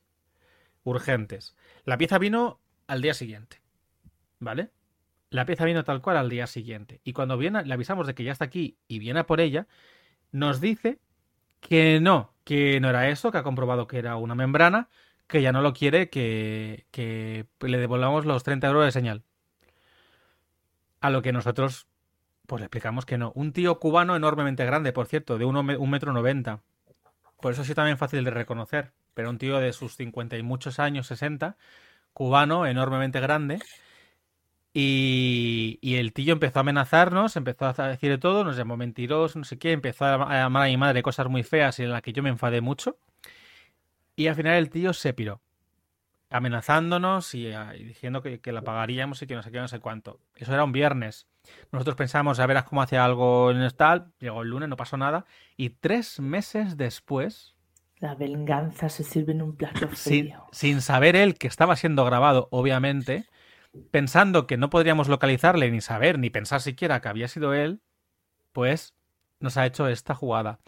Urgentes. La pieza vino al día siguiente. ¿Vale? La pieza vino tal cual al día siguiente. Y cuando viene, le avisamos de que ya está aquí y viene a por ella, nos dice que no, que no era eso, que ha comprobado que era una membrana, que ya no lo quiere, que, que le devolvamos los 30 euros de señal. A lo que nosotros, pues le explicamos que no. Un tío cubano enormemente grande, por cierto, de uno me- un metro noventa. Por eso sí también fácil de reconocer. Pero un tío de sus 50 y muchos años, 60, cubano, enormemente grande. Y, y el tío empezó a amenazarnos, empezó a decir de todo, nos llamó mentirosos, no sé qué, empezó a a llamar a mi madre cosas muy feas y en las que yo me enfadé mucho. Y al final el tío se piró, amenazándonos y, ah, y diciendo que, que la pagaríamos y que no sé qué, no sé cuánto. Eso era un viernes. Nosotros pensamos a ver cómo hacía algo en el tal, llegó el lunes, no pasó nada. Y tres meses después, La venganza se sirve en un plato sin, frío. sin saber él que estaba siendo grabado, obviamente, pensando que no podríamos localizarle, ni saber, ni pensar siquiera que había sido él, pues nos ha hecho esta jugada.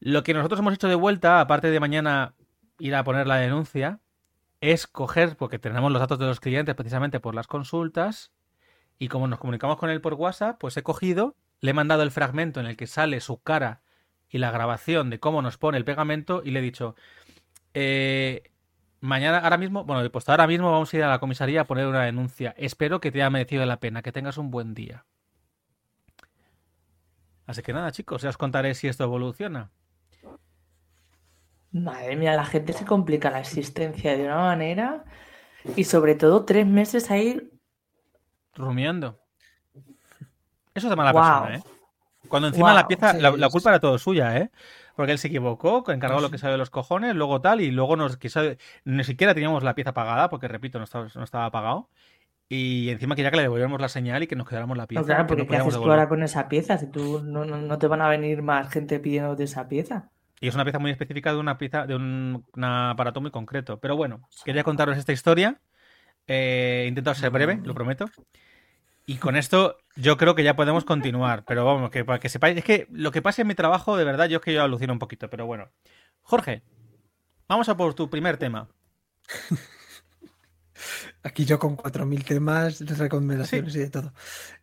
Lo que nosotros hemos hecho de vuelta, aparte de mañana ir a poner la denuncia, es coger, porque tenemos los datos de los clientes precisamente por las consultas, y como nos comunicamos con él por WhatsApp, pues he cogido, le he mandado el fragmento en el que sale su cara y la grabación de cómo nos pone el pegamento, y le he dicho, eh, mañana, ahora mismo, bueno, pues ahora mismo vamos a ir a la comisaría a poner una denuncia. Espero que te haya merecido la pena, que tengas un buen día. Así que nada, chicos, ya os contaré si esto evoluciona. Madre mía, la gente se complica la existencia de una manera y sobre todo tres meses ahí rumiando. Eso es de mala Wow. persona, ¿eh? Cuando encima la pieza, sí, la, culpa era todo suya, ¿eh? Porque él se equivocó, encargó lo que salió de los cojones, luego tal, y luego nos quiso. Ni siquiera teníamos la pieza pagada, porque repito, no estaba, no estaba pagado. Y encima quería que le devolviéramos la señal y que nos quedáramos la pieza. No, claro, que porque no ¿qué haces tú ahora con esa pieza? Si tú no, no- no te van a venir más gente pidiéndote esa pieza. Y es una pieza muy específica de una pieza, de un, un aparato muy concreto. Pero bueno, quería contaros esta historia. Eh, he intentado ser breve, lo prometo. Y con esto yo creo que ya podemos continuar. Pero vamos, que para que sepáis, es que lo que pasa en mi trabajo, de verdad, yo es que yo alucino un poquito. Pero bueno. Jorge, vamos a por tu primer tema. Aquí yo con 4.000 temas, recomendaciones y de todo.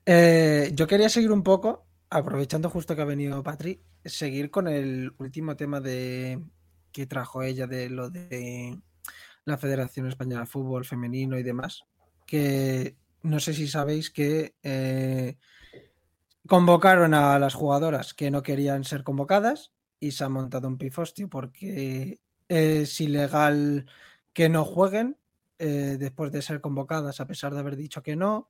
Eh, yo quería seguir un poco, aprovechando justo que ha venido Patri, seguir con el último tema de que trajo ella de lo de la Federación Española de Fútbol Femenino y demás. Que no sé si sabéis que eh, convocaron a las jugadoras que no querían ser convocadas y se ha montado un pifostio porque es ilegal que no jueguen eh, después de ser convocadas, a pesar de haber dicho que no,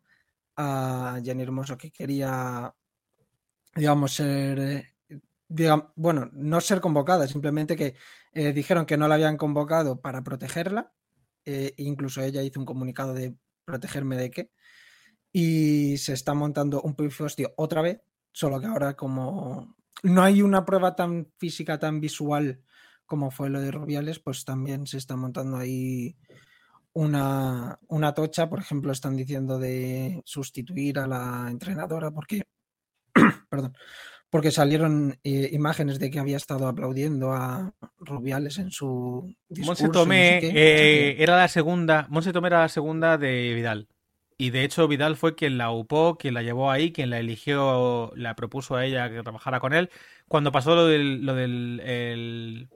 a Jenny Hermoso que quería, digamos, ser, eh, digam- bueno, no ser convocada, simplemente que eh, dijeron que no la habían convocado para protegerla, eh, incluso ella hizo un comunicado de protegerme de qué, y se está montando un pifostio otra vez, solo que ahora como no hay una prueba tan física, tan visual como fue lo de Rubiales, pues también se está montando ahí una, una tocha, por ejemplo, están diciendo de sustituir a la entrenadora porque, perdón, porque salieron eh, imágenes de que había estado aplaudiendo a Rubiales en su discurso. Monse no Tomé sé qué, eh, era la segunda. Monse Tomé era la segunda de Vidal. Y de hecho, Vidal fue quien la upó, quien la llevó ahí, quien la eligió, la propuso a ella que trabajara con él. Cuando pasó lo del, lo del el,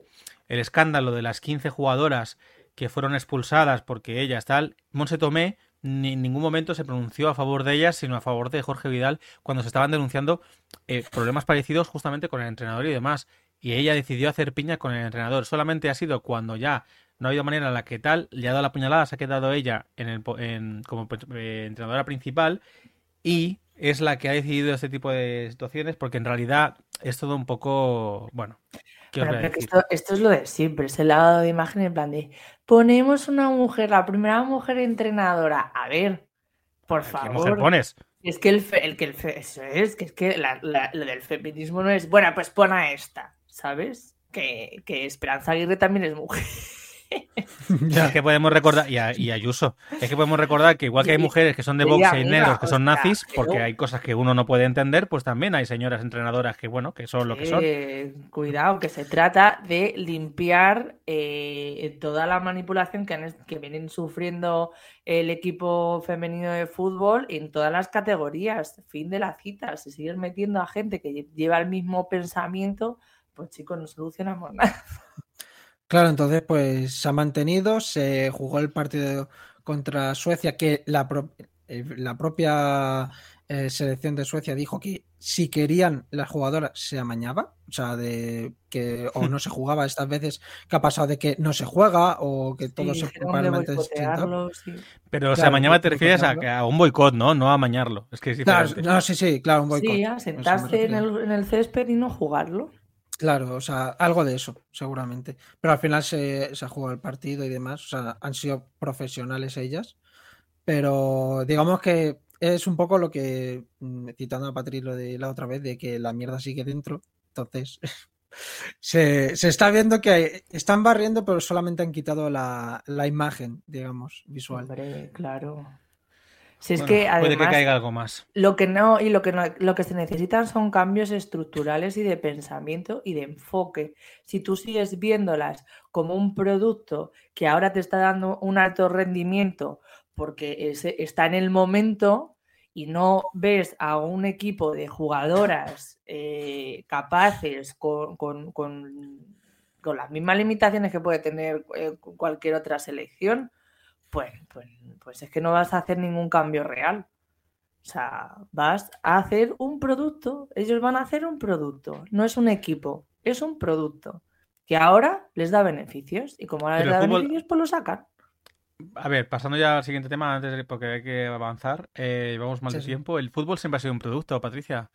el escándalo de las 15 jugadoras que fueron expulsadas porque ellas tal, Monse Tomé ni en ningún momento se pronunció a favor de ellas, sino a favor de Jorge Vidal cuando se estaban denunciando eh, problemas parecidos justamente con el entrenador y demás. Y ella decidió hacer piña con el entrenador. Solamente ha sido cuando ya no ha habido manera en la que tal, le ha dado la puñalada, se ha quedado ella en el, en- como eh, entrenadora principal y es la que ha decidido este tipo de situaciones porque en realidad es todo un poco, bueno, esto, esto es lo de siempre, es el lado de imagen en plan de ponemos una mujer, la primera mujer entrenadora. A ver, por ¿Qué favor. mujer pones? Es que el, fe- el que el fe- eso es, que es que la- la- lo del feminismo no es, bueno, pues pon a esta, ¿sabes? Que, que Esperanza Aguirre también es mujer. Es que podemos recordar, y, a- y Ayuso, es que podemos recordar que igual que hay mujeres que son de Vox y negros que son nazis, porque hay cosas que uno no puede entender, pues también hay señoras entrenadoras que, bueno, que son lo que son. Eh, cuidado, que se trata de limpiar eh, toda la manipulación que, han que vienen sufriendo el equipo femenino de fútbol en todas las categorías. Fin de la cita. Si sigues metiendo a gente que lle- lleva el mismo pensamiento, pues chicos, no solucionamos nada. Claro, entonces pues se ha mantenido, se jugó el partido contra Suecia, que la, pro- eh, la propia eh, selección de Suecia dijo que si querían las jugadoras se amañaba, o sea, de que o no se jugaba estas veces, que ha pasado de que no se juega o que todo Sí, se sí. Pero, Claro, mañana que- te refieres a, a un boicot, ¿no? No a mañarlo. Es que es Claro, no, sí, sí, claro, un boicot. Sí, a sentarse en el, en el césped y no jugarlo. Claro, o sea, algo de eso, seguramente. Pero al final se, ha jugado el partido y demás. O sea, han sido profesionales ellas. Pero digamos que es un poco lo que, mm, citando a Patri lo de la otra vez, de que la mierda sigue dentro. Entonces, se, se está viendo que están barriendo, pero solamente han quitado la, la imagen, digamos, visual. Claro. Si es Bueno, que puede que además caiga algo más. lo que no y lo que no, lo que se necesitan son cambios estructurales y de pensamiento y de enfoque. Si tú sigues viéndolas como un producto que ahora te está dando un alto rendimiento porque está en el momento y no ves a un equipo de jugadoras eh, capaces con, con- con- con las mismas limitaciones que puede tener eh, cualquier otra selección, pues, pues, pues es que no vas a hacer ningún cambio real. O sea, vas a hacer un producto, ellos van a hacer un producto, no es un equipo, es un producto que ahora les da beneficios y como ahora Pero les da fútbol- beneficios, pues lo sacan. A ver, pasando ya al siguiente tema, antes de- porque hay que avanzar, eh, llevamos mal Sí, de sí. tiempo. El fútbol siempre ha sido un producto, Patricia.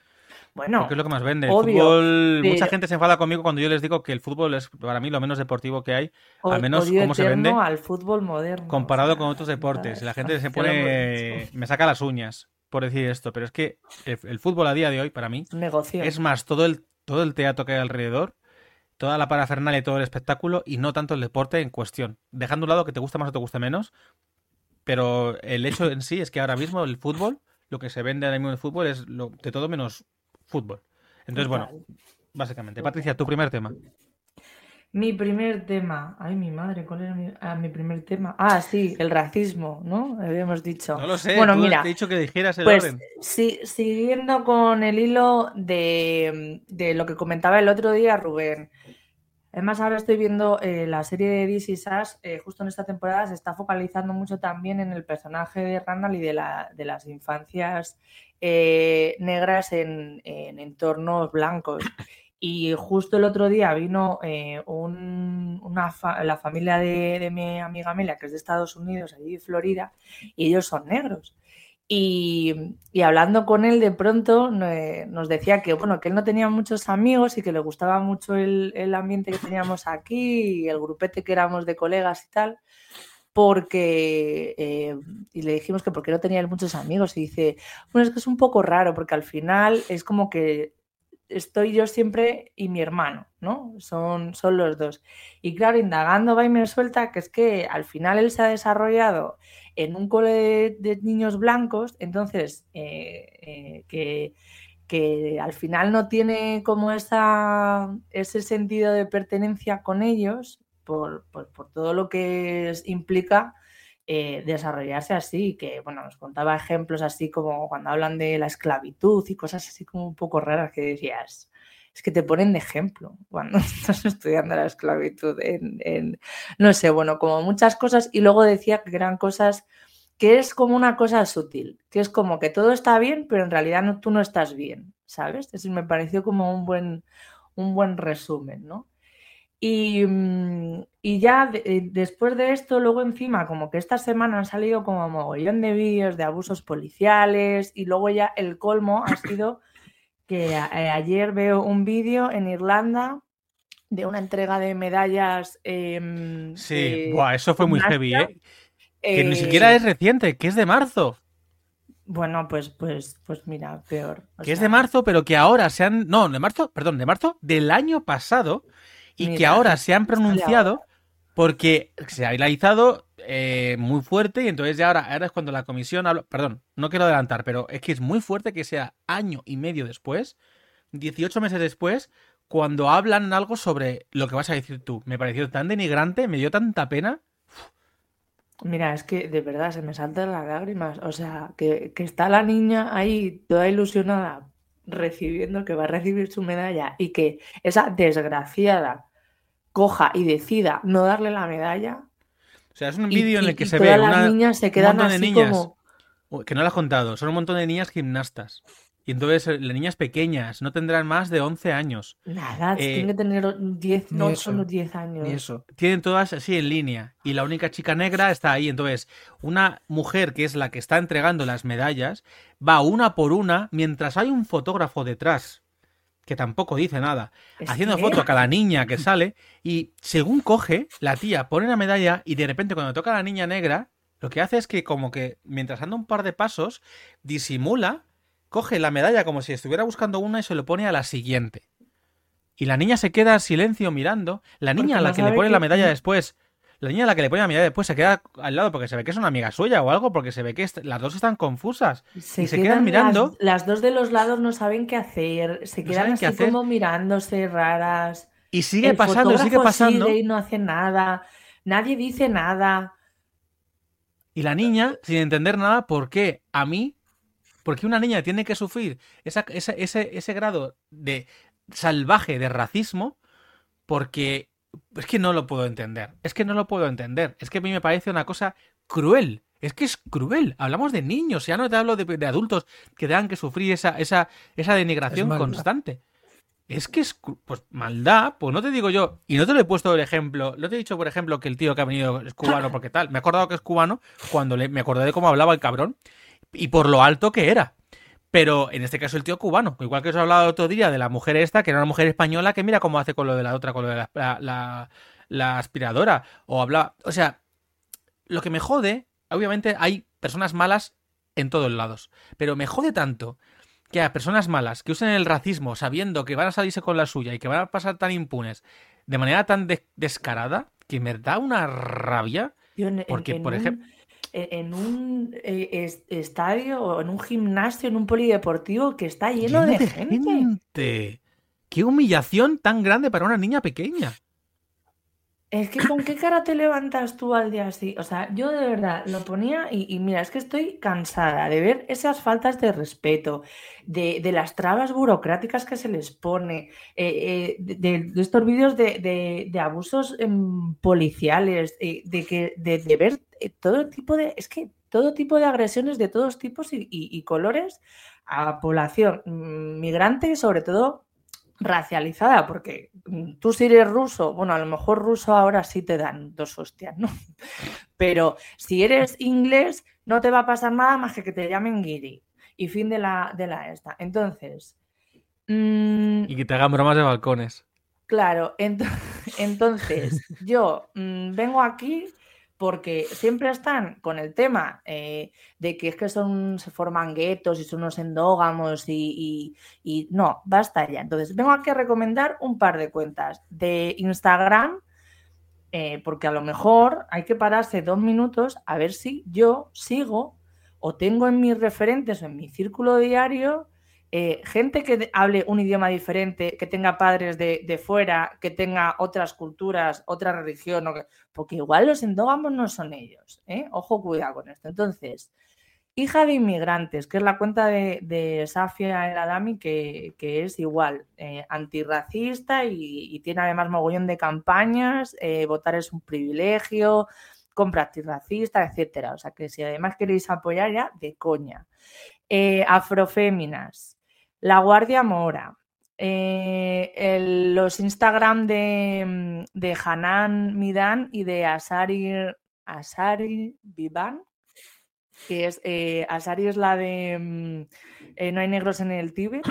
Bueno, Porque es lo que más vende. El fútbol, mucha gente se enfada conmigo cuando yo les digo que el fútbol es para mí lo menos deportivo que hay, o- al menos cómo se vende al fútbol moderno. o comparado sea, con otros deportes. La gente se pone, me saca las uñas por decir esto, pero es que el, el fútbol a día de hoy, para mí, negocio. es más todo el, todo el teatro que hay alrededor, toda la parafernalia y todo el espectáculo, y no tanto el deporte en cuestión. Dejando a un lado que te gusta más o te guste menos, pero el hecho en sí es que ahora mismo el fútbol, lo que se vende ahora mismo en el fútbol es lo, de todo menos fútbol. Entonces, bueno, básicamente. Patricia, tu primer tema. Mi primer tema. Ay, mi madre, ¿cuál era mi, ah, mi primer tema? Ah, sí, el racismo, ¿no? Habíamos dicho. No lo sé, Bueno, tú mira, te he dicho que dijeras el Pues orden. sí, siguiendo con el hilo de, de lo que comentaba el otro día Rubén. Además, ahora estoy viendo eh, la serie de Is Us, eh, justo en esta temporada se está focalizando mucho también en el personaje de Randall y de, la, de las infancias eh, negras en, en entornos blancos. Y justo el otro día vino eh, un- una fa- la familia de, de mi amiga Amelia, que es de Estados Unidos, allí de Florida, y ellos son negros. Y, y hablando con él de pronto nos decía que bueno, que él no tenía muchos amigos y que le gustaba mucho el, el ambiente que teníamos aquí y el grupete que éramos de colegas y tal, porque eh, y le dijimos que porque no tenía él muchos amigos. Y dice, bueno, es que es un poco raro porque al final es como que estoy yo siempre y mi hermano, ¿no? Son, son los dos. Y claro, indagando va y me suelta que es que al final él se ha desarrollado en un cole de, niños blancos, entonces eh, eh, que, que al final no tiene como esa, ese sentido de pertenencia con ellos por, por- por todo lo que implica eh, desarrollarse así, que bueno, nos contaba ejemplos así como cuando hablan de la esclavitud y cosas así como un poco raras que decías, es que te ponen de ejemplo cuando estás estudiando la esclavitud en, no sé, bueno, como muchas cosas y luego decía que eran cosas que es como una cosa sutil, que es como que todo está bien, pero en realidad no, tú no estás bien, ¿sabes? Eso me pareció como un buen, un buen resumen, ¿no? Y, mm, y ya de- eh, después de esto, luego encima, como que esta semana han salido como mogollón de vídeos de abusos policiales y luego ya el colmo ha sido que a- eh, ayer veo un vídeo en Irlanda de una entrega de medallas. em, Sí, de buah, eso fue muy heavy, ¿eh? Que ni eh, siquiera es reciente, que es de marzo. Bueno, pues, pues, pues mira, peor. o Que es de marzo, pero que ahora se han. No, de marzo, perdón, de marzo del año pasado. Y que ahora se han pronunciado porque se ha viralizado eh, muy fuerte. Y entonces ya ahora, ahora es cuando la comisión habla. Perdón, no quiero adelantar, pero es que es muy fuerte que sea año y medio después, 18 meses después, cuando hablan algo sobre lo que vas a decir tú. Me pareció tan denigrante, me dio tanta pena. Mira, es que de verdad se me saltan las lágrimas. O sea, que, que está la niña ahí toda ilusionada recibiendo que va a recibir su medalla y que esa desgraciada coja y decida no darle la medalla. O sea, es un vídeo en el que y se todas ve las una, niñas se un quedan montón de así niñas. como. Que no lo has contado, son un montón de niñas gimnastas. Y entonces eh, las niñas pequeñas no tendrán más de 11 años. Nada, Eh, tienen que tener 10, ni no son los 10 años. Ni eso. Tienen todas así en línea. Y la única chica negra está ahí. Entonces, una mujer que es la que está entregando las medallas va una por una mientras hay un fotógrafo detrás que tampoco dice nada, Es haciendo que- foto a cada niña que sale y según coge, la tía pone la medalla y de repente cuando toca a la niña negra, lo que hace es que como que mientras anda un par de pasos, disimula, coge la medalla como si estuviera buscando una y se lo pone a la siguiente. Y la niña se queda en silencio mirando. La niña Porque a la que le pone que- la medalla después la niña a la que le pone a mirar después se queda al lado porque se ve que es una amiga suya o algo, porque se ve que las dos están confusas. Se y se quedan mirando. Las, las dos de los lados no saben qué hacer, se No quedan así hacer. como mirándose raras. Y sigue El pasando, sigue pasando. sigue y no hace nada. Nadie dice nada. Y la niña, sin entender nada, ¿por qué a mí? ¿Por qué una niña tiene que sufrir esa- esa- ese, ese grado de salvaje de racismo? Porque es que no lo puedo entender. Es que no lo puedo entender. Es que a mí me parece una cosa cruel. Es que es cruel. Hablamos de niños, ya no te hablo de, de adultos que tengan que sufrir esa, esa, esa denigración constante. Es que es pues maldad, pues no te digo yo, y no te lo he puesto el ejemplo, no te he dicho, por ejemplo, que el tío que ha venido es cubano porque tal, me he acordado que es cubano cuando le- me acordé de cómo hablaba el cabrón y por lo alto que era. Pero en este caso el tío cubano, igual que os he hablado el otro día de la mujer esta, que era una mujer española, que mira cómo hace con lo de la otra, con lo de la, la- la- la aspiradora, o habla, o sea, lo que me jode, obviamente hay personas malas en todos lados, pero me jode tanto que a personas malas que usen el racismo sabiendo que van a salirse con la suya y que van a pasar tan impunes de manera tan de- descarada que me da una rabia. Yo en, en- Porque, en por ejemplo- en un es- estadio o en un gimnasio, en un polideportivo que está lleno, de, gente. gente. ¡Qué humillación tan grande para una niña pequeña! Es que con qué cara te levantas tú al día así. O sea, yo de verdad lo ponía y, y mira, es que estoy cansada de ver esas faltas de respeto, de, de las trabas burocráticas que se les pone, eh, eh, de, de- de estos vídeos de, de- de abusos em, policiales, eh, de que de, de ver eh, todo tipo de, es que todo tipo de agresiones de todos tipos y, y- y colores a población mm, migrante y sobre todo racializada, porque mm, tú si eres ruso, bueno, a lo mejor ruso ahora sí te dan dos hostias, ¿no? Pero si eres inglés, no te va a pasar nada más que que te llamen Giri. Y fin de la, de la esta. Entonces, mm, Y que te hagan bromas de balcones. Claro, ento- entonces yo vengo aquí porque siempre están con el tema eh, de que es que son, se forman guetos y son unos endógamos y, y- no, basta ya. Entonces vengo aquí a recomendar un par de cuentas de Instagram eh, porque a lo mejor hay que pararse dos minutos a ver si yo sigo o tengo en mis referentes o en mi círculo diario eh, gente que hable un idioma diferente, que tenga padres de, de fuera, que tenga otras culturas, otra religión, porque igual los endógamos no son ellos. ¿eh? Ojo, cuidado con esto. Entonces, hija de inmigrantes, que es la cuenta de, de Safia El Adami, que, que es igual, eh, antirracista y, y tiene además mogollón de campañas, eh, votar es un privilegio, compra antirracista, etcétera. O sea que si además queréis apoyar ya, de coña. Eh, Afroféminas, La Guardia Mora, eh, el- los Instagram de, mm, de Hanan Midan y de Asari, Asari Vivan, que es eh, Asari es la de mm, eh, No hay negros en el Tíbet.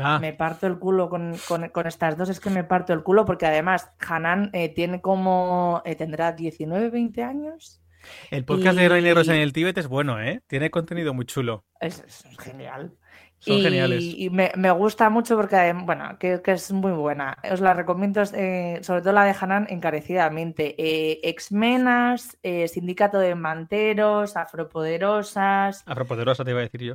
Ah, Me parto el culo con, con- con estas dos, es que me parto el culo porque además Hanan eh, tiene como, eh, tendrá 19, 20 años. el podcast de No hay negros en y- el Tíbet es bueno, ¿eh? Tiene contenido muy chulo. Es, es genial. Son y, geniales. y me, me gusta mucho porque, bueno, que, que es muy buena. Os la recomiendo, eh, sobre todo la de Hanan, encarecidamente. Eh, Exmenas, eh, Sindicato de Manteros, Afropoderosas, Afropoderosa te iba a decir yo.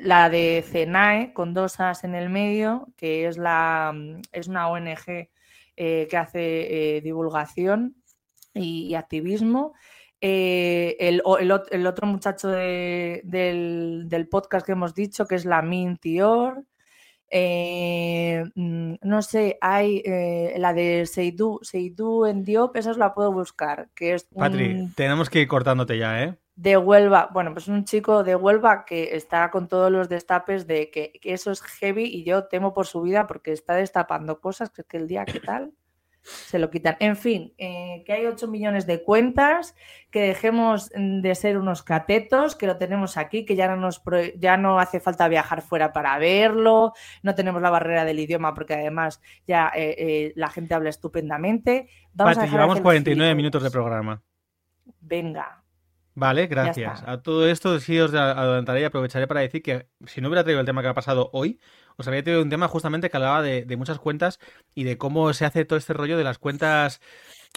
la de CENAE, con dos As en el medio, que es, la, mm, es una ONG que hace divulgación y, y activismo. Eh, el, el ot- el otro muchacho de- del, del podcast que hemos dicho, que es la Mintior. Eh, mm, no sé, hay eh, la de Seydou, Seydou en Diop, esa os la puedo buscar, que es Patri, un- tenemos que ir cortándote ya, ¿eh? de Huelva, bueno, pues un chico de Huelva que está con todos los destapes de que, que eso es heavy y yo temo por su vida porque está destapando cosas que es que el día que tal se lo quitan. En fin, eh, que hay 8 millones de cuentas, que dejemos mm, de ser unos catetos, que lo tenemos aquí, que ya no, nos pro- ya no hace falta viajar fuera para verlo, no tenemos la barrera del idioma porque además ya eh, eh, la gente habla estupendamente. Vamos a Patri, dejar de llevamos hacer 49 minutos de programa. Venga. Vale, gracias. A todo esto sí os adelantaré y aprovecharé para decir que si no hubiera traído el tema que ha pasado hoy, os habría traído un tema justamente que hablaba de, de muchas cuentas y de cómo se hace todo este rollo de las cuentas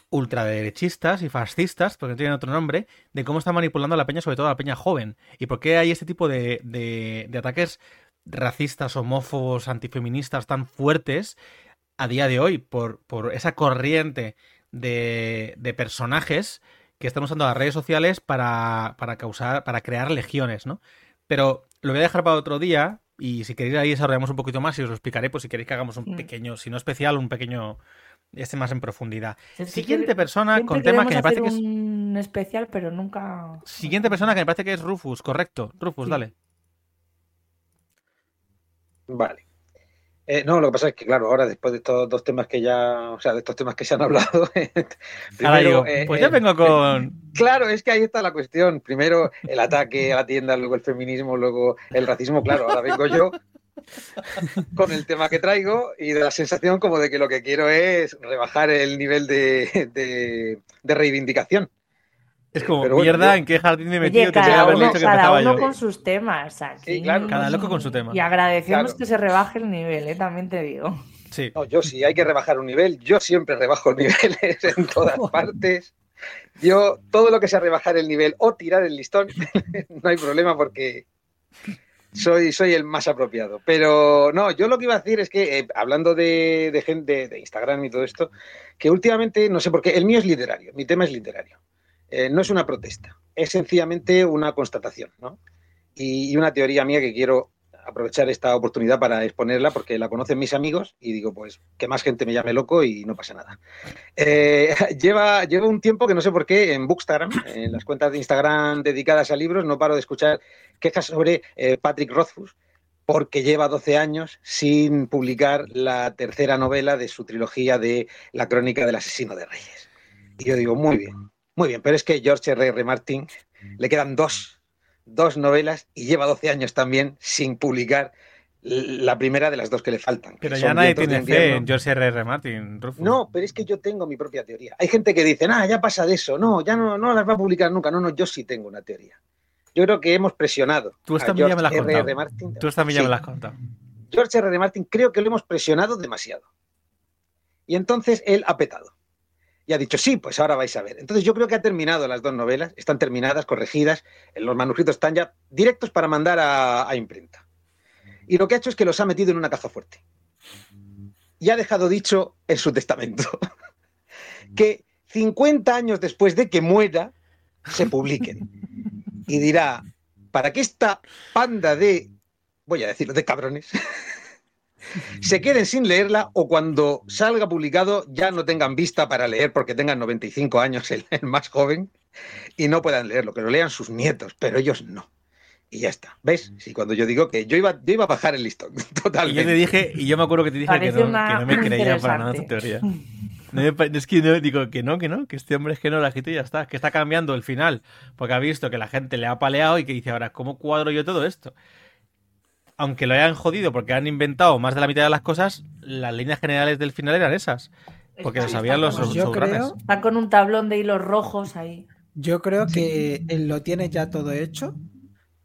ultraderechistas y fascistas, porque no tienen otro nombre, de cómo están manipulando a la peña, sobre todo a la peña joven. Y por qué hay este tipo de, de, de ataques racistas, homófobos, antifeministas tan fuertes a día de hoy, por, por esa corriente de, de personajes que están usando las redes sociales para, para causar, para crear legiones, ¿no? Pero lo voy a dejar para otro día, y si queréis ahí desarrollamos un poquito más y os lo explicaré, pues si queréis que hagamos un Mm. pequeño, si no especial, un pequeño, este más en profundidad. Es Siguiente persona con tema que me parece que es... un especial, pero nunca. Siguiente persona que me parece que es Rufus, correcto. Rufus, Sí. dale. Vale. Eh, no, lo que pasa es que, claro, ahora después de estos dos temas que ya, o sea, de estos temas que se han hablado, digo, primero, eh, pues ya eh, vengo con... Claro, es que ahí está la cuestión. Primero el ataque a la tienda, luego el feminismo, luego el racismo. Claro, ahora vengo yo con el tema que traigo y de la sensación como de que lo que quiero es rebajar el nivel de, de- de reivindicación. Es como, Pero bueno, mierda, yo- ¿en qué jardín me he metido? Oye, podría cada haber uno, dicho que cada uno yo. con sus temas. Aquí. Sí, claro. Cada loco con su tema. Y agradecemos Claro. que se rebaje el nivel, ¿eh? también te digo. Sí. No, yo si hay que rebajar un nivel, yo siempre rebajo niveles en todas partes. Yo, todo lo que sea rebajar el nivel o tirar el listón, no hay problema porque soy, soy el más apropiado. Pero no, yo lo que iba a decir es que, eh, hablando de, de gente de Instagram y todo esto, que últimamente, no sé por qué, el mío es literario, mi tema es literario. Eh, no es una protesta, es sencillamente una constatación, ¿no? Y, una teoría mía que quiero aprovechar esta oportunidad para exponerla porque la conocen mis amigos y digo, pues que más gente me llame loco y no pasa nada. Eh, lleva, lleva un tiempo que no sé por qué en Bookstagram, en las cuentas de Instagram dedicadas a libros, no paro de escuchar quejas sobre eh, Patrick Rothfuss porque lleva 12 años sin publicar la tercera novela de su trilogía de La crónica del asesino de reyes. Y yo digo, muy bien, muy bien, pero es que George R. R. Martin le quedan dos, dos novelas y lleva 12 años también sin publicar la primera de las dos que le faltan. Pero ya nadie tiene fe en George R. R. Martin, Rufus. No, pero es que yo tengo mi propia teoría. Hay gente que dice, ah, ya pasa de eso, no, ya no, no las va a publicar nunca. No, no, yo sí tengo una teoría. Yo creo que hemos presionado. Tú mí ya me la has R. Martin. Tú también ya Sí. me la has contado. George R. R. Martin creo que lo hemos presionado demasiado. Y entonces él ha petado. Y ha dicho, sí, pues ahora vais a ver. Entonces yo creo que ha terminado las dos novelas, están terminadas, corregidas, los manuscritos están ya directos para mandar a, a imprenta. Y lo que ha hecho es que los ha metido en una caja fuerte. Y ha dejado dicho en su testamento que 50 años después de que muera, se publiquen. Y dirá, para que esta panda de, voy a decirlo, de cabrones, se queden sin leerla o cuando salga publicado ya no tengan vista para leer porque tengan 95 años el, el más joven y no puedan leerlo, que lo lean sus nietos, pero ellos no. Y ya está. ¿Ves? Sí, cuando yo digo que yo iba, yo iba a bajar el listón, Y yo totalmente. te dije, y yo me acuerdo que te dije que no, una- que no me creía para nada tu teoría. No me es que no, digo que no, que no, que este hombre es que no la y ya está, que está cambiando el final, porque ha visto que la gente le ha paleado y que dice, ahora, ¿cómo cuadro yo todo esto? Aunque lo hayan jodido porque han inventado más de la mitad de las cosas, las líneas generales del final eran esas. Porque lo sabían los Pues yo creo, Está con un tablón de hilos rojos ahí. yo creo que él lo tiene ya todo hecho,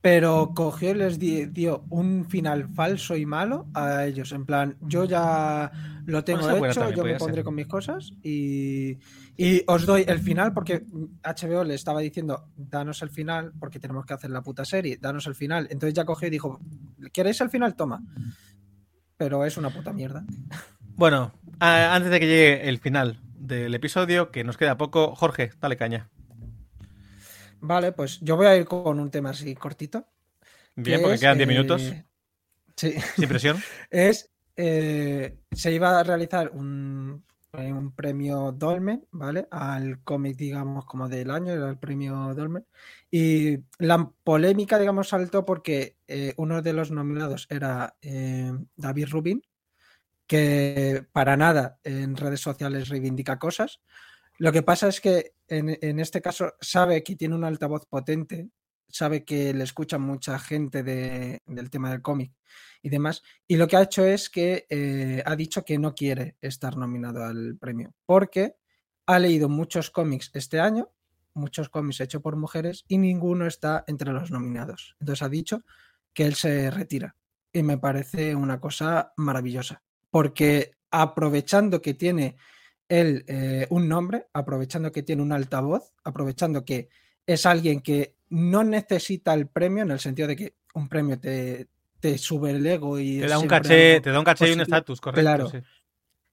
pero cogió y les di- dio un final falso y malo a ellos. En plan, yo ya lo tengo Bueno, hecho, también yo me pondré ser. con mis cosas y, y os doy el final porque HBO le estaba diciendo, danos el final porque tenemos que hacer la puta serie, danos el final. Entonces ya cogió y dijo, ¿queréis el final? Toma. Pero es una puta mierda. Bueno, antes de que llegue el final del episodio, que nos queda poco, Jorge, dale caña. Vale, pues yo voy a ir con un tema así cortito. Bien, que porque es, quedan 10 eh, minutos, Sí, sin presión. es eh, se iba a realizar un, un premio Dolmen, ¿vale? Al cómic, digamos, como del año, era el premio Dolmen. Y la polémica, digamos, saltó porque eh, uno de los nominados era eh, David Rubin, que para nada en redes sociales reivindica cosas. Lo que pasa es que en, en este caso sabe que tiene un altavoz potente, sabe que le escucha mucha gente de- del tema del cómic y demás. Y lo que ha hecho es que eh, ha dicho que no quiere estar nominado al premio, porque ha leído muchos cómics este año, muchos cómics hechos por mujeres, y ninguno está entre los nominados. Entonces ha dicho que él se retira. Y me parece una cosa maravillosa, porque aprovechando que tiene él eh, un nombre, aprovechando que tiene un altavoz, aprovechando que es alguien que no necesita el premio en el sentido de que un premio te, te sube el ego y Te da un caché, te da un caché y un estatus, correcto. Claro. sí.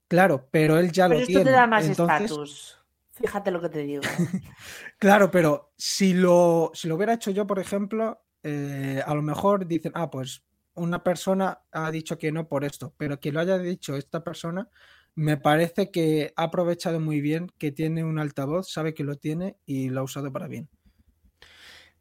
Claro, pero él ya Pero lo esto tiene. te da más Entonces, estatus. Fíjate lo que te digo. Claro, pero si lo, si lo hubiera hecho yo, por ejemplo, eh, a lo mejor dicen, ah, pues una persona ha dicho que no por esto, pero que lo haya dicho esta persona, me parece que ha aprovechado muy bien que tiene un altavoz, sabe que lo tiene y lo ha usado para bien.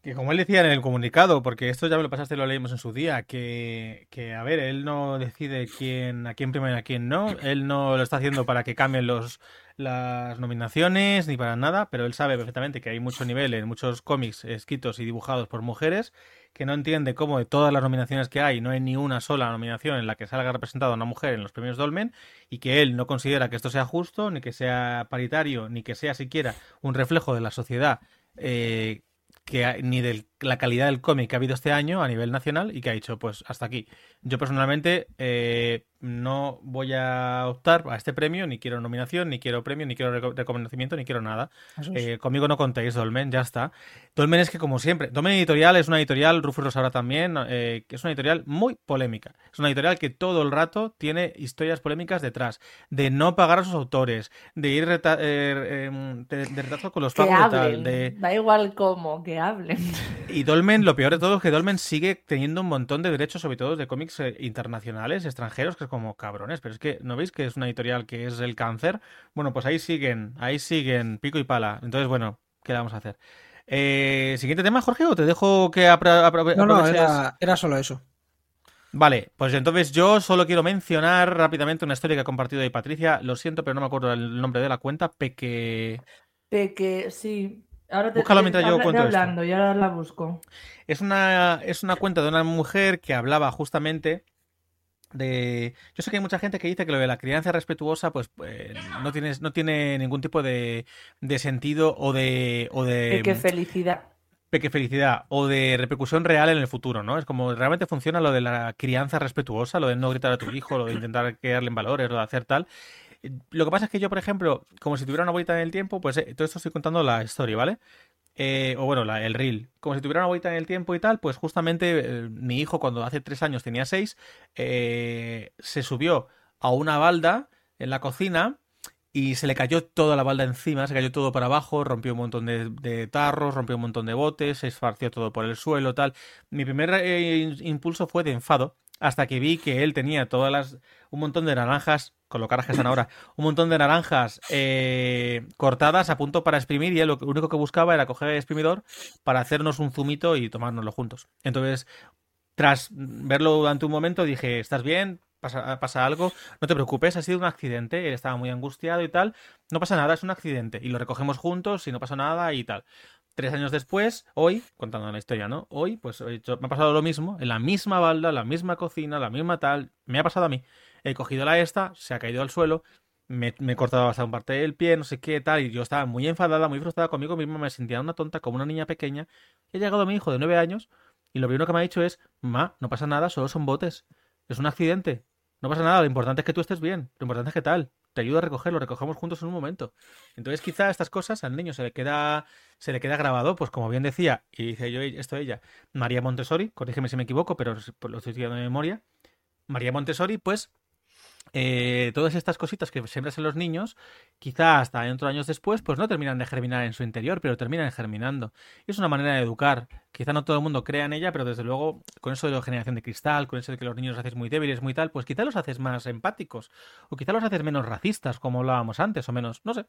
Que como él decía en el comunicado, porque esto ya me lo pasaste lo leímos en su día, que, que, a ver, él no decide quién, a quién premia y a quién no, él no lo está haciendo para que cambien los, las nominaciones ni para nada, pero él sabe perfectamente que hay mucho nivel en muchos cómics escritos y dibujados por mujeres, que no entiende cómo de todas las nominaciones que hay no hay ni una sola nominación en la que salga representada una mujer en los premios Dolmen y que él no considera que esto sea justo, ni que sea paritario, ni que sea siquiera un reflejo de la sociedad eh, que ni de la calidad del cómic que ha habido este año a nivel nacional y que ha dicho, pues hasta aquí. Yo personalmente eh, no voy a optar a este premio, ni quiero nominación, ni quiero premio, ni quiero reco- reconocimiento, ni quiero nada. Es. Eh, conmigo no contéis, Dolmen, ya está. Dolmen es que, como siempre, Dolmen Editorial es una editorial, Rufus lo sabrá también, eh, que es una editorial muy polémica. Es una editorial que todo el rato tiene historias polémicas detrás, de no pagar a sus autores, de ir reta- eh, eh, de, de retraso con los pagos de tal, de... Da igual cómo, que hablen. Y Dolmen, lo peor de todo es que Dolmen sigue teniendo un montón de derechos, sobre todo de cómics eh, internacionales, extranjeros, que es como cabrones, pero es que, ¿no veis que es una editorial que es el cáncer? Bueno, pues ahí siguen, ahí siguen, pico y pala. Entonces, bueno, ¿qué le vamos a hacer? Eh, Siguiente tema, Jorge, o te dejo que apro- apro- No, no, aproveches? era, era solo eso. Vale, pues entonces yo solo quiero mencionar rápidamente una historia que ha compartido ahí Patricia. Lo siento, pero no me acuerdo el nombre de la cuenta. Peque. Peque, sí. Ahora te, Búscalo te- mientras yo cuento esto. hablando, y ahora la busco. Es una, es una cuenta de una mujer que hablaba justamente de... Yo sé que hay mucha gente que dice que lo de la crianza respetuosa pues eh, no, tiene, no tiene ningún tipo de, de sentido o de... O de Peque, felicidad. peque felicidad o de repercusión real en el futuro, ¿no? Es como realmente funciona lo de la crianza respetuosa, lo de no gritar a tu hijo, lo de intentar crearle en valores, lo de hacer tal. Lo que pasa es que yo, por ejemplo, como si tuviera una bolita en el tiempo, pues eh, todo esto estoy contando la historia, ¿vale? Eh, o bueno, el reel. Como si tuviera una bolita en el tiempo y tal, pues justamente eh, mi hijo cuando hace tres años tenía seis, se subió a una balda en la cocina y se le cayó toda la balda encima, se cayó todo para abajo, rompió un montón de, tarros, rompió un montón de botes, se esparció todo por el suelo, tal. Mi primer impulso fue de enfado, hasta que vi que él tenía todas las, un montón de naranjas, con lo caras que están ahora, un montón de naranjas eh, cortadas a punto para exprimir y él lo único que buscaba era coger el exprimidor para hacernos un zumito y tomárnoslo juntos. Entonces, tras verlo durante un momento, dije, ¿estás bien? ¿Pasa, pasa algo? No te preocupes, ha sido un accidente. Él estaba muy angustiado y tal. No pasa nada, es un accidente. Y lo recogemos juntos y no pasa nada y tal. Tres años después, hoy, contando la historia, ¿no? Hoy, pues me ha pasado lo mismo, en la misma balda, la misma cocina, la misma tal. Me ha pasado a mí. He cogido la esta, se ha caído al suelo, me, he cortado bastante parte del pie, no sé qué, tal. Y yo estaba muy enfadada, muy frustrada conmigo misma, me sentía una tonta, como una niña pequeña. Y ha llegado mi hijo de nueve años y lo primero que me ha dicho es, ma, no pasa nada, solo son botes. Es un accidente. No pasa nada, lo importante es que tú estés bien. Lo importante es que tal. Te ayudo a recogerlo, recogemos juntos en un momento. Entonces, quizá estas cosas al niño se le queda, se le queda grabado, pues como bien decía, y dice yo esto ella, María Montessori, corrígeme si me equivoco, pero pues, lo estoy estudiando de memoria. María Montessori, pues, eh, todas estas cositas que siembras en los niños, quizá hasta dentro de años después, pues no terminan de germinar en su interior, pero terminan germinando. Y es una manera de educar. Quizá no todo el mundo crea en ella, pero desde luego, con eso de la generación de cristal, con eso de que los niños los haces muy débiles, muy tal, pues quizá los haces más empáticos, o quizá los haces menos racistas, como hablábamos antes, o menos, no sé.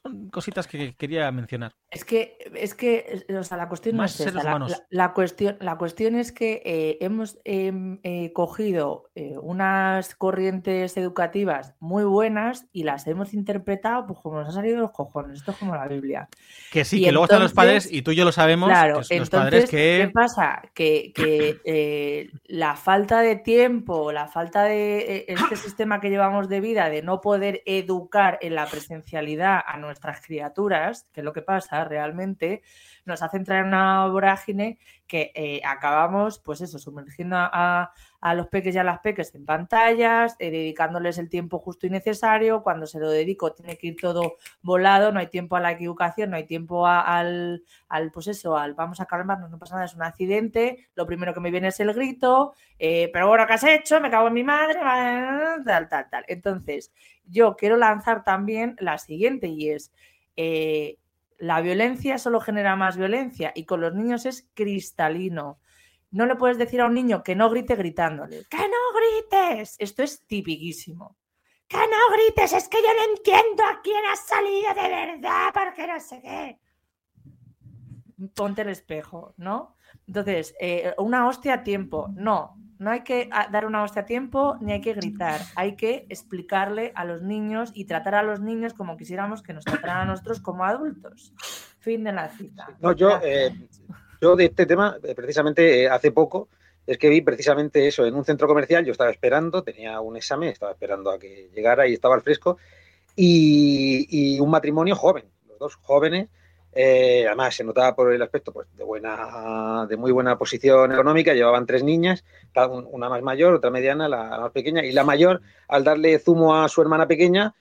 Son cositas que quería mencionar. Es que, es que, o sea, la cuestión no es La, humanos. la- la cuestión, la cuestión es que eh, hemos em, eh, cogido eh, unas corrientes educativas muy buenas y las hemos interpretado pues como nos ha salido de los cojones. Esto es como la Biblia. Que sí, Y que luego están los padres, y tú y yo lo sabemos, Claro, que los entonces, padres ¿qué pasa? Que, que, eh, la falta de tiempo, la falta de eh, este sistema que llevamos de vida, de no poder educar en la presencialidad a nuestras criaturas, que es lo que pasa realmente, nos hace entrar en una vorágine que eh, acabamos, pues eso, sumergiendo a, a, los peques y a las peques en pantallas, eh, dedicándoles el tiempo justo y necesario. Cuando se lo dedico, tiene que ir todo volado, no hay tiempo a la equivocación, no hay tiempo al, al, pues eso, al vamos a calmarnos, no pasa nada, es un accidente. Lo primero que me viene es el grito, eh, pero bueno, ¿qué has hecho? Me cago en mi madre, tal, tal, tal. Entonces, yo quiero lanzar también la siguiente y es eh, la violencia solo genera más violencia y con los niños es cristalino. No le puedes decir a un niño que no grite gritándole. ¡Que no grites! Esto es tipiquísimo. ¡Que no grites! Es que yo no entiendo a quién has salido de verdad porque no sé qué. Ponte el espejo, ¿no? Entonces, eh, una hostia a tiempo. No, no hay que ah, dar una hostia a tiempo ni hay que gritar. Hay que explicarle a los niños y tratar a los niños como quisiéramos que nos trataran a nosotros como adultos. Fin de la cita. No, yo, eh, yo de este tema, eh, precisamente eh, hace poco, es que vi precisamente eso en un centro comercial. Yo estaba esperando, tenía un examen, estaba esperando a que llegara y estaba al fresco. Y, un matrimonio joven, los dos jóvenes, eh, además, se notaba por el aspecto pues, de, buena, de muy buena posición económica. Llevaban tres niñas, una más mayor, otra mediana, la, más pequeña. Y la mayor, al darle zumo a su hermana pequeña,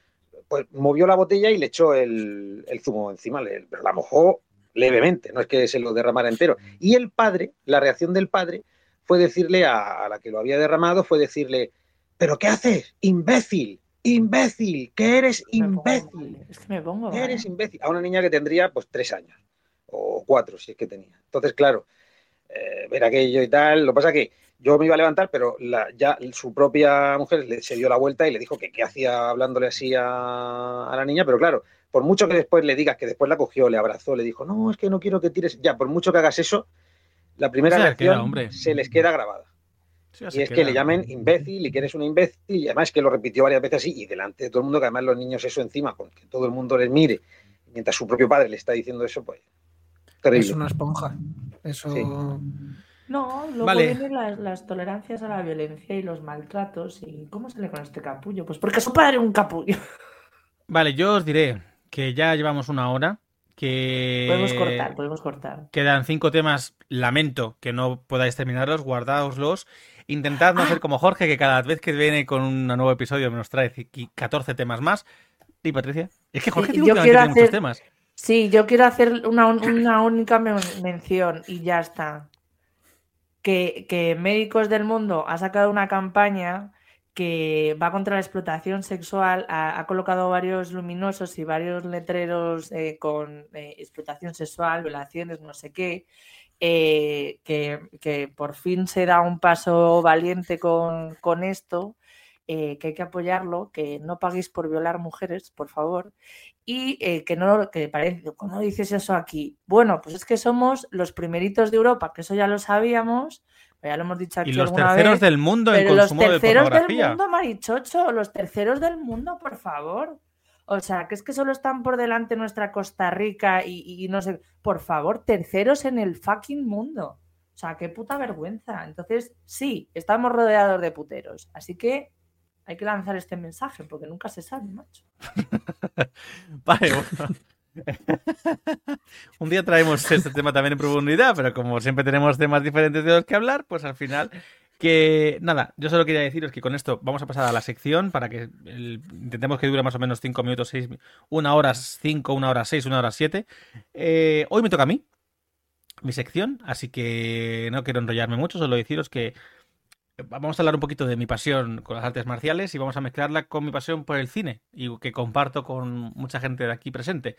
pues movió la botella y le echó el, zumo encima, pero la mojó levemente, no es que se lo derramara entero. Y el padre, la reacción del padre, fue decirle a, a la que lo había derramado, fue decirle, ¿pero qué haces, imbécil? imbécil, que eres imbécil. Es que me pongo. eres imbécil. A una niña que tendría pues tres años o cuatro, si es que tenía. Entonces, claro, eh, ver aquello y tal. Lo que pasa que yo me iba a levantar, pero ya su propia mujer le, se dio la vuelta y le dijo que qué hacía hablándole así a, la niña, pero claro, por mucho que después le digas que después la cogió, le abrazó, le dijo, no, es que no quiero que tires. Ya, por mucho que hagas eso, la primera reacción se les queda grabada y es que le llamen imbécil y que eres un imbécil, y además que lo repitió varias veces así, y delante de todo el mundo, que además los niños eso encima, con que todo el mundo les mire, mientras su propio padre le está diciendo eso, pues. Terrible. Es una esponja. Eso. No, luego vienen las, tolerancias a la violencia y los maltratos. ¿Y cómo sale con este capullo? Pues porque su padre es un capullo. Vale, yo os diré que ya llevamos una hora. Que podemos cortar, podemos cortar. Quedan cinco temas. Lamento que no podáis terminarlos, guardaoslos Intentad no ser como Jorge, que cada vez que viene con un nuevo episodio nos trae 14 temas más. ¿Y Patricia? Es que Jorge tiene, muchos temas. Sí, yo quiero hacer una, única mención y ya está. Que, Médicos del Mundo ha sacado una campaña que va contra la explotación sexual, ha, colocado varios luminosos y varios letreros eh, con eh, explotación sexual, violaciones, no sé qué, eh, que, por fin se da un paso valiente con, esto, eh, que hay que apoyarlo, que no paguéis por violar mujeres, por favor, y que no, que parece, ¿cómo dices eso aquí? Bueno, pues es que somos los primeritos de Europa, que eso ya lo sabíamos, ya lo hemos dicho aquí. Y los terceros del mundo en consumo los terceros del mundo, Marichocho, los terceros del mundo, por favor. O sea, que es que solo están por delante nuestra Costa Rica y, no sé, por favor, terceros en el fucking mundo. O sea, qué puta vergüenza. Entonces, sí, estamos rodeados de puteros. Así que hay que lanzar este mensaje porque nunca se sabe, macho. vale, bueno. Un día traemos este tema también en profundidad, pero como siempre tenemos temas diferentes de los que hablar, pues al final que nada, yo solo quería deciros que con esto vamos a pasar a la sección para que intentemos que dure más o menos 5 minutos, 6, una hora 5, una hora 6, una hora 7. Eh, hoy me toca a mí, mi sección, así que no quiero enrollarme mucho, solo deciros que vamos a hablar un poquito de mi pasión con las artes marciales y vamos a mezclarla con mi pasión por el cine y que comparto con mucha gente de aquí presente,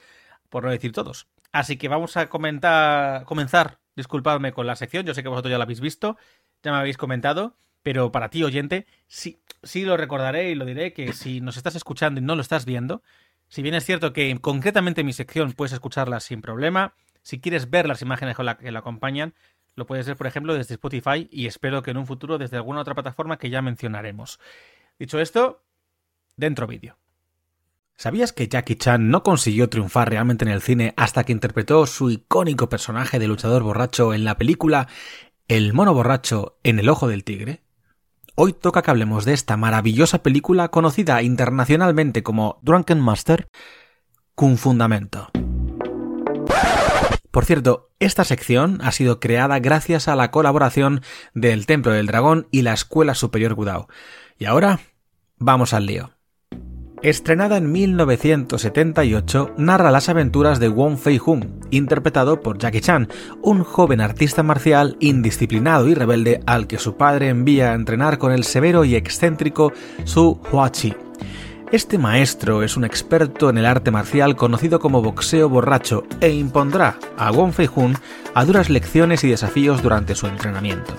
por no decir todos. Así que vamos a comentar, comenzar, disculpadme con la sección, yo sé que vosotros ya la habéis visto ya me habéis comentado, pero para ti, oyente, sí, sí lo recordaré y lo diré que si nos estás escuchando y no lo estás viendo, si bien es cierto que concretamente en mi sección puedes escucharla sin problema, si quieres ver las imágenes que la acompañan, lo puedes ver, por ejemplo, desde Spotify y espero que en un futuro desde alguna otra plataforma que ya mencionaremos. Dicho esto, dentro vídeo. ¿Sabías que Jackie Chan no consiguió triunfar realmente en el cine hasta que interpretó su icónico personaje de luchador borracho en la película el mono borracho en el ojo del tigre. Hoy toca que hablemos de esta maravillosa película conocida internacionalmente como Drunken Master, con fundamento. Por cierto, Esta sección ha sido creada gracias a la colaboración del Templo del Dragón y la Escuela Superior Gudao. Y ahora, vamos al lío. Estrenada en 1978, narra las aventuras de Wong Fei Hung, interpretado por Jackie Chan, un joven artista marcial indisciplinado y rebelde al que su padre envía a entrenar con el severo y excéntrico Su Huachi. Este maestro es un experto en el arte marcial conocido como boxeo borracho e impondrá a Wong Fei Hung a duras lecciones y desafíos durante su entrenamiento.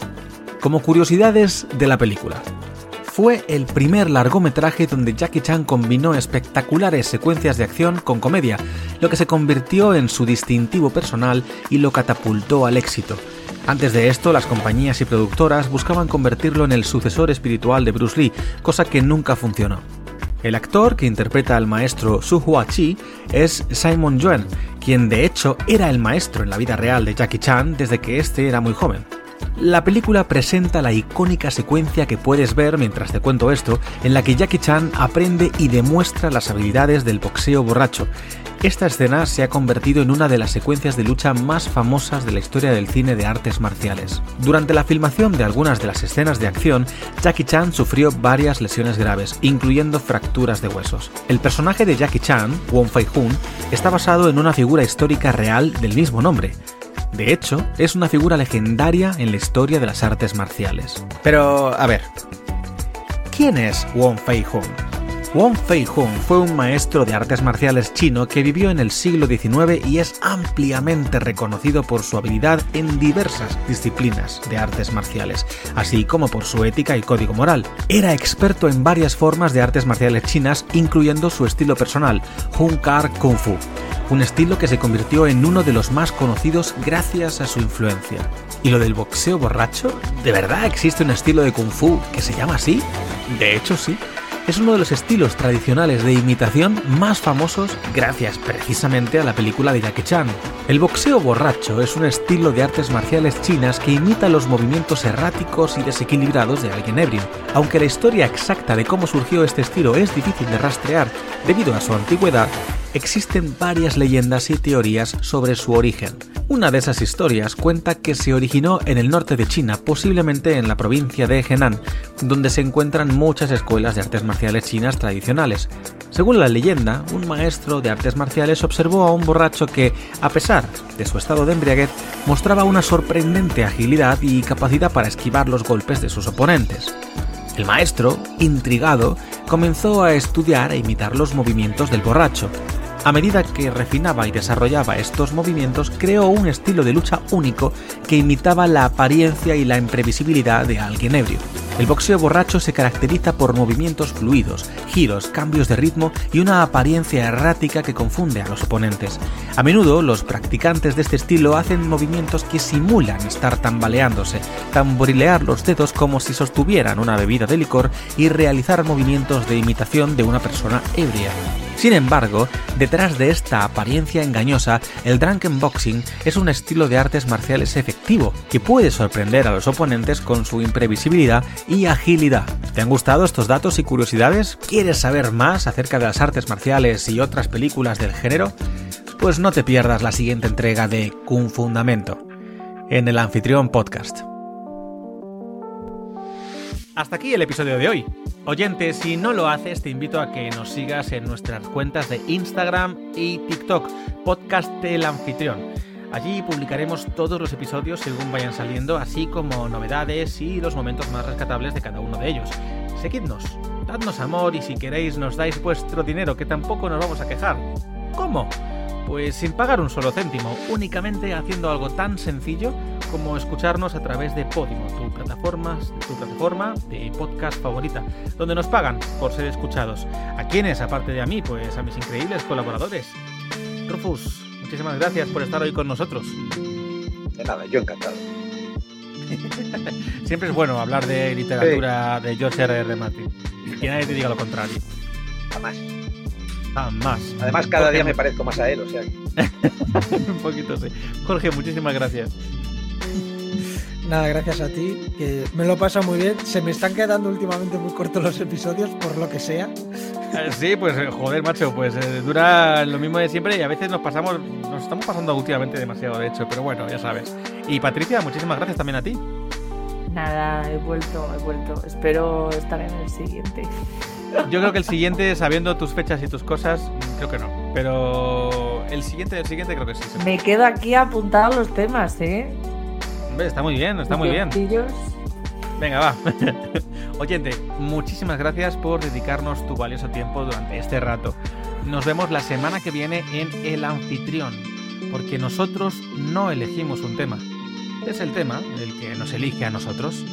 Como curiosidades de la película, fue el primer largometraje donde Jackie Chan combinó espectaculares secuencias de acción con comedia, lo que se convirtió en su distintivo personal y lo catapultó al éxito. Antes de esto, las compañías y productoras buscaban convertirlo en el sucesor espiritual de Bruce Lee, cosa que nunca funcionó. El actor que interpreta al maestro Su Hua Chi es Simon Yuen, quien de hecho era el maestro en la vida real de Jackie Chan desde que este era muy joven. La película presenta la icónica secuencia que puedes ver mientras te cuento esto, en la que Jackie Chan aprende y demuestra las habilidades del boxeo borracho. Esta escena se ha convertido en una de las secuencias de lucha más famosas de la historia del cine de artes marciales. Durante la filmación de algunas de las escenas de acción, Jackie Chan sufrió varias lesiones graves, incluyendo fracturas de huesos. El personaje de Jackie Chan, Wong Fei Hun, está basado en una figura histórica real del mismo nombre, de hecho, es una figura legendaria en la historia de las artes marciales. Pero, a ver, ¿quién es Wong Fei Hung? Wong Fei Hung fue un maestro de artes marciales chino que vivió en el siglo XIX y es ampliamente reconocido por su habilidad en diversas disciplinas de artes marciales, así como por su ética y código moral. Era experto en varias formas de artes marciales chinas, incluyendo su estilo personal, Hung Kar Kung Fu, un estilo que se convirtió en uno de los más conocidos gracias a su influencia. ¿Y lo del boxeo borracho? ¿De verdad existe un estilo de kung fu que se llama así? De hecho, sí es uno de los estilos tradicionales de imitación más famosos gracias precisamente a la película de Jackie Chan. El boxeo borracho es un estilo de artes marciales chinas que imita los movimientos erráticos y desequilibrados de alguien ebrio. Aunque la historia exacta de cómo surgió este estilo es difícil de rastrear debido a su antigüedad, existen varias leyendas y teorías sobre su origen. Una de esas historias cuenta que se originó en el norte de China, posiblemente en la provincia de Henan, donde se encuentran muchas escuelas de artes marciales chinas tradicionales. Según la leyenda, un maestro de artes marciales observó a un borracho que, a pesar de su estado de embriaguez, mostraba una sorprendente agilidad y capacidad para esquivar los golpes de sus oponentes. El maestro, intrigado, comenzó a estudiar e imitar los movimientos del borracho, a medida que refinaba y desarrollaba estos movimientos, creó un estilo de lucha único que imitaba la apariencia y la imprevisibilidad de alguien ebrio. El boxeo borracho se caracteriza por movimientos fluidos, giros, cambios de ritmo y una apariencia errática que confunde a los oponentes. A menudo los practicantes de este estilo hacen movimientos que simulan estar tambaleándose, tamborilear los dedos como si sostuvieran una bebida de licor y realizar movimientos de imitación de una persona ebria. Sin embargo, detrás de esta apariencia engañosa, el drunken boxing es un estilo de artes marciales efectivo que puede sorprender a los oponentes con su imprevisibilidad y agilidad. ¿Te han gustado estos datos y curiosidades? ¿Quieres saber más acerca de las artes marciales y otras películas del género? Pues no te pierdas la siguiente entrega de Kung Fundamento en el Anfitrión Podcast. Hasta aquí el episodio de hoy. Oyente, si no lo haces, te invito a que nos sigas en nuestras cuentas de Instagram y TikTok, Podcast El Anfitrión. Allí publicaremos todos los episodios según vayan saliendo, así como novedades y los momentos más rescatables de cada uno de ellos. Seguidnos, dadnos amor y si queréis nos dais vuestro dinero, que tampoco nos vamos a quejar. ¿Cómo? Pues sin pagar un solo céntimo, únicamente haciendo algo tan sencillo como escucharnos a través de Podimo, tu plataforma, tu plataforma de podcast favorita, donde nos pagan por ser escuchados. ¿A quiénes, aparte de a mí? Pues a mis increíbles colaboradores. Rufus, muchísimas gracias por estar hoy con nosotros. De nada, yo encantado. Siempre es bueno hablar de literatura de George R. R. Martin. Y que nadie te diga lo contrario. Jamás. Jamás. Además, cada día me parezco más a él, o sea. Un poquito sí. Jorge, muchísimas gracias. Nada, gracias a ti, que me lo pasa muy bien. Se me están quedando últimamente muy cortos los episodios, por lo que sea. Eh, Sí, pues eh, joder, macho, pues eh, dura lo mismo de siempre y a veces nos pasamos, no nos estamos pasando últimamente demasiado, de hecho, pero bueno, ya sabes. Y Patricia, muchísimas gracias también a ti. Nada, he vuelto, he vuelto. Espero estar en el siguiente. Yo creo que el siguiente, sabiendo tus fechas y tus cosas, creo que no. Pero el siguiente, el siguiente creo que sí. Me quedo aquí apuntado los temas, ¿eh? Hombre, está muy bien, está muy bien. Venga, va. Oyente, muchísimas gracias por dedicarnos tu valioso tiempo durante este rato. Nos vemos la semana que viene en El Anfitrión, porque nosotros no elegimos un tema. Es el tema el que nos elige a nosotros.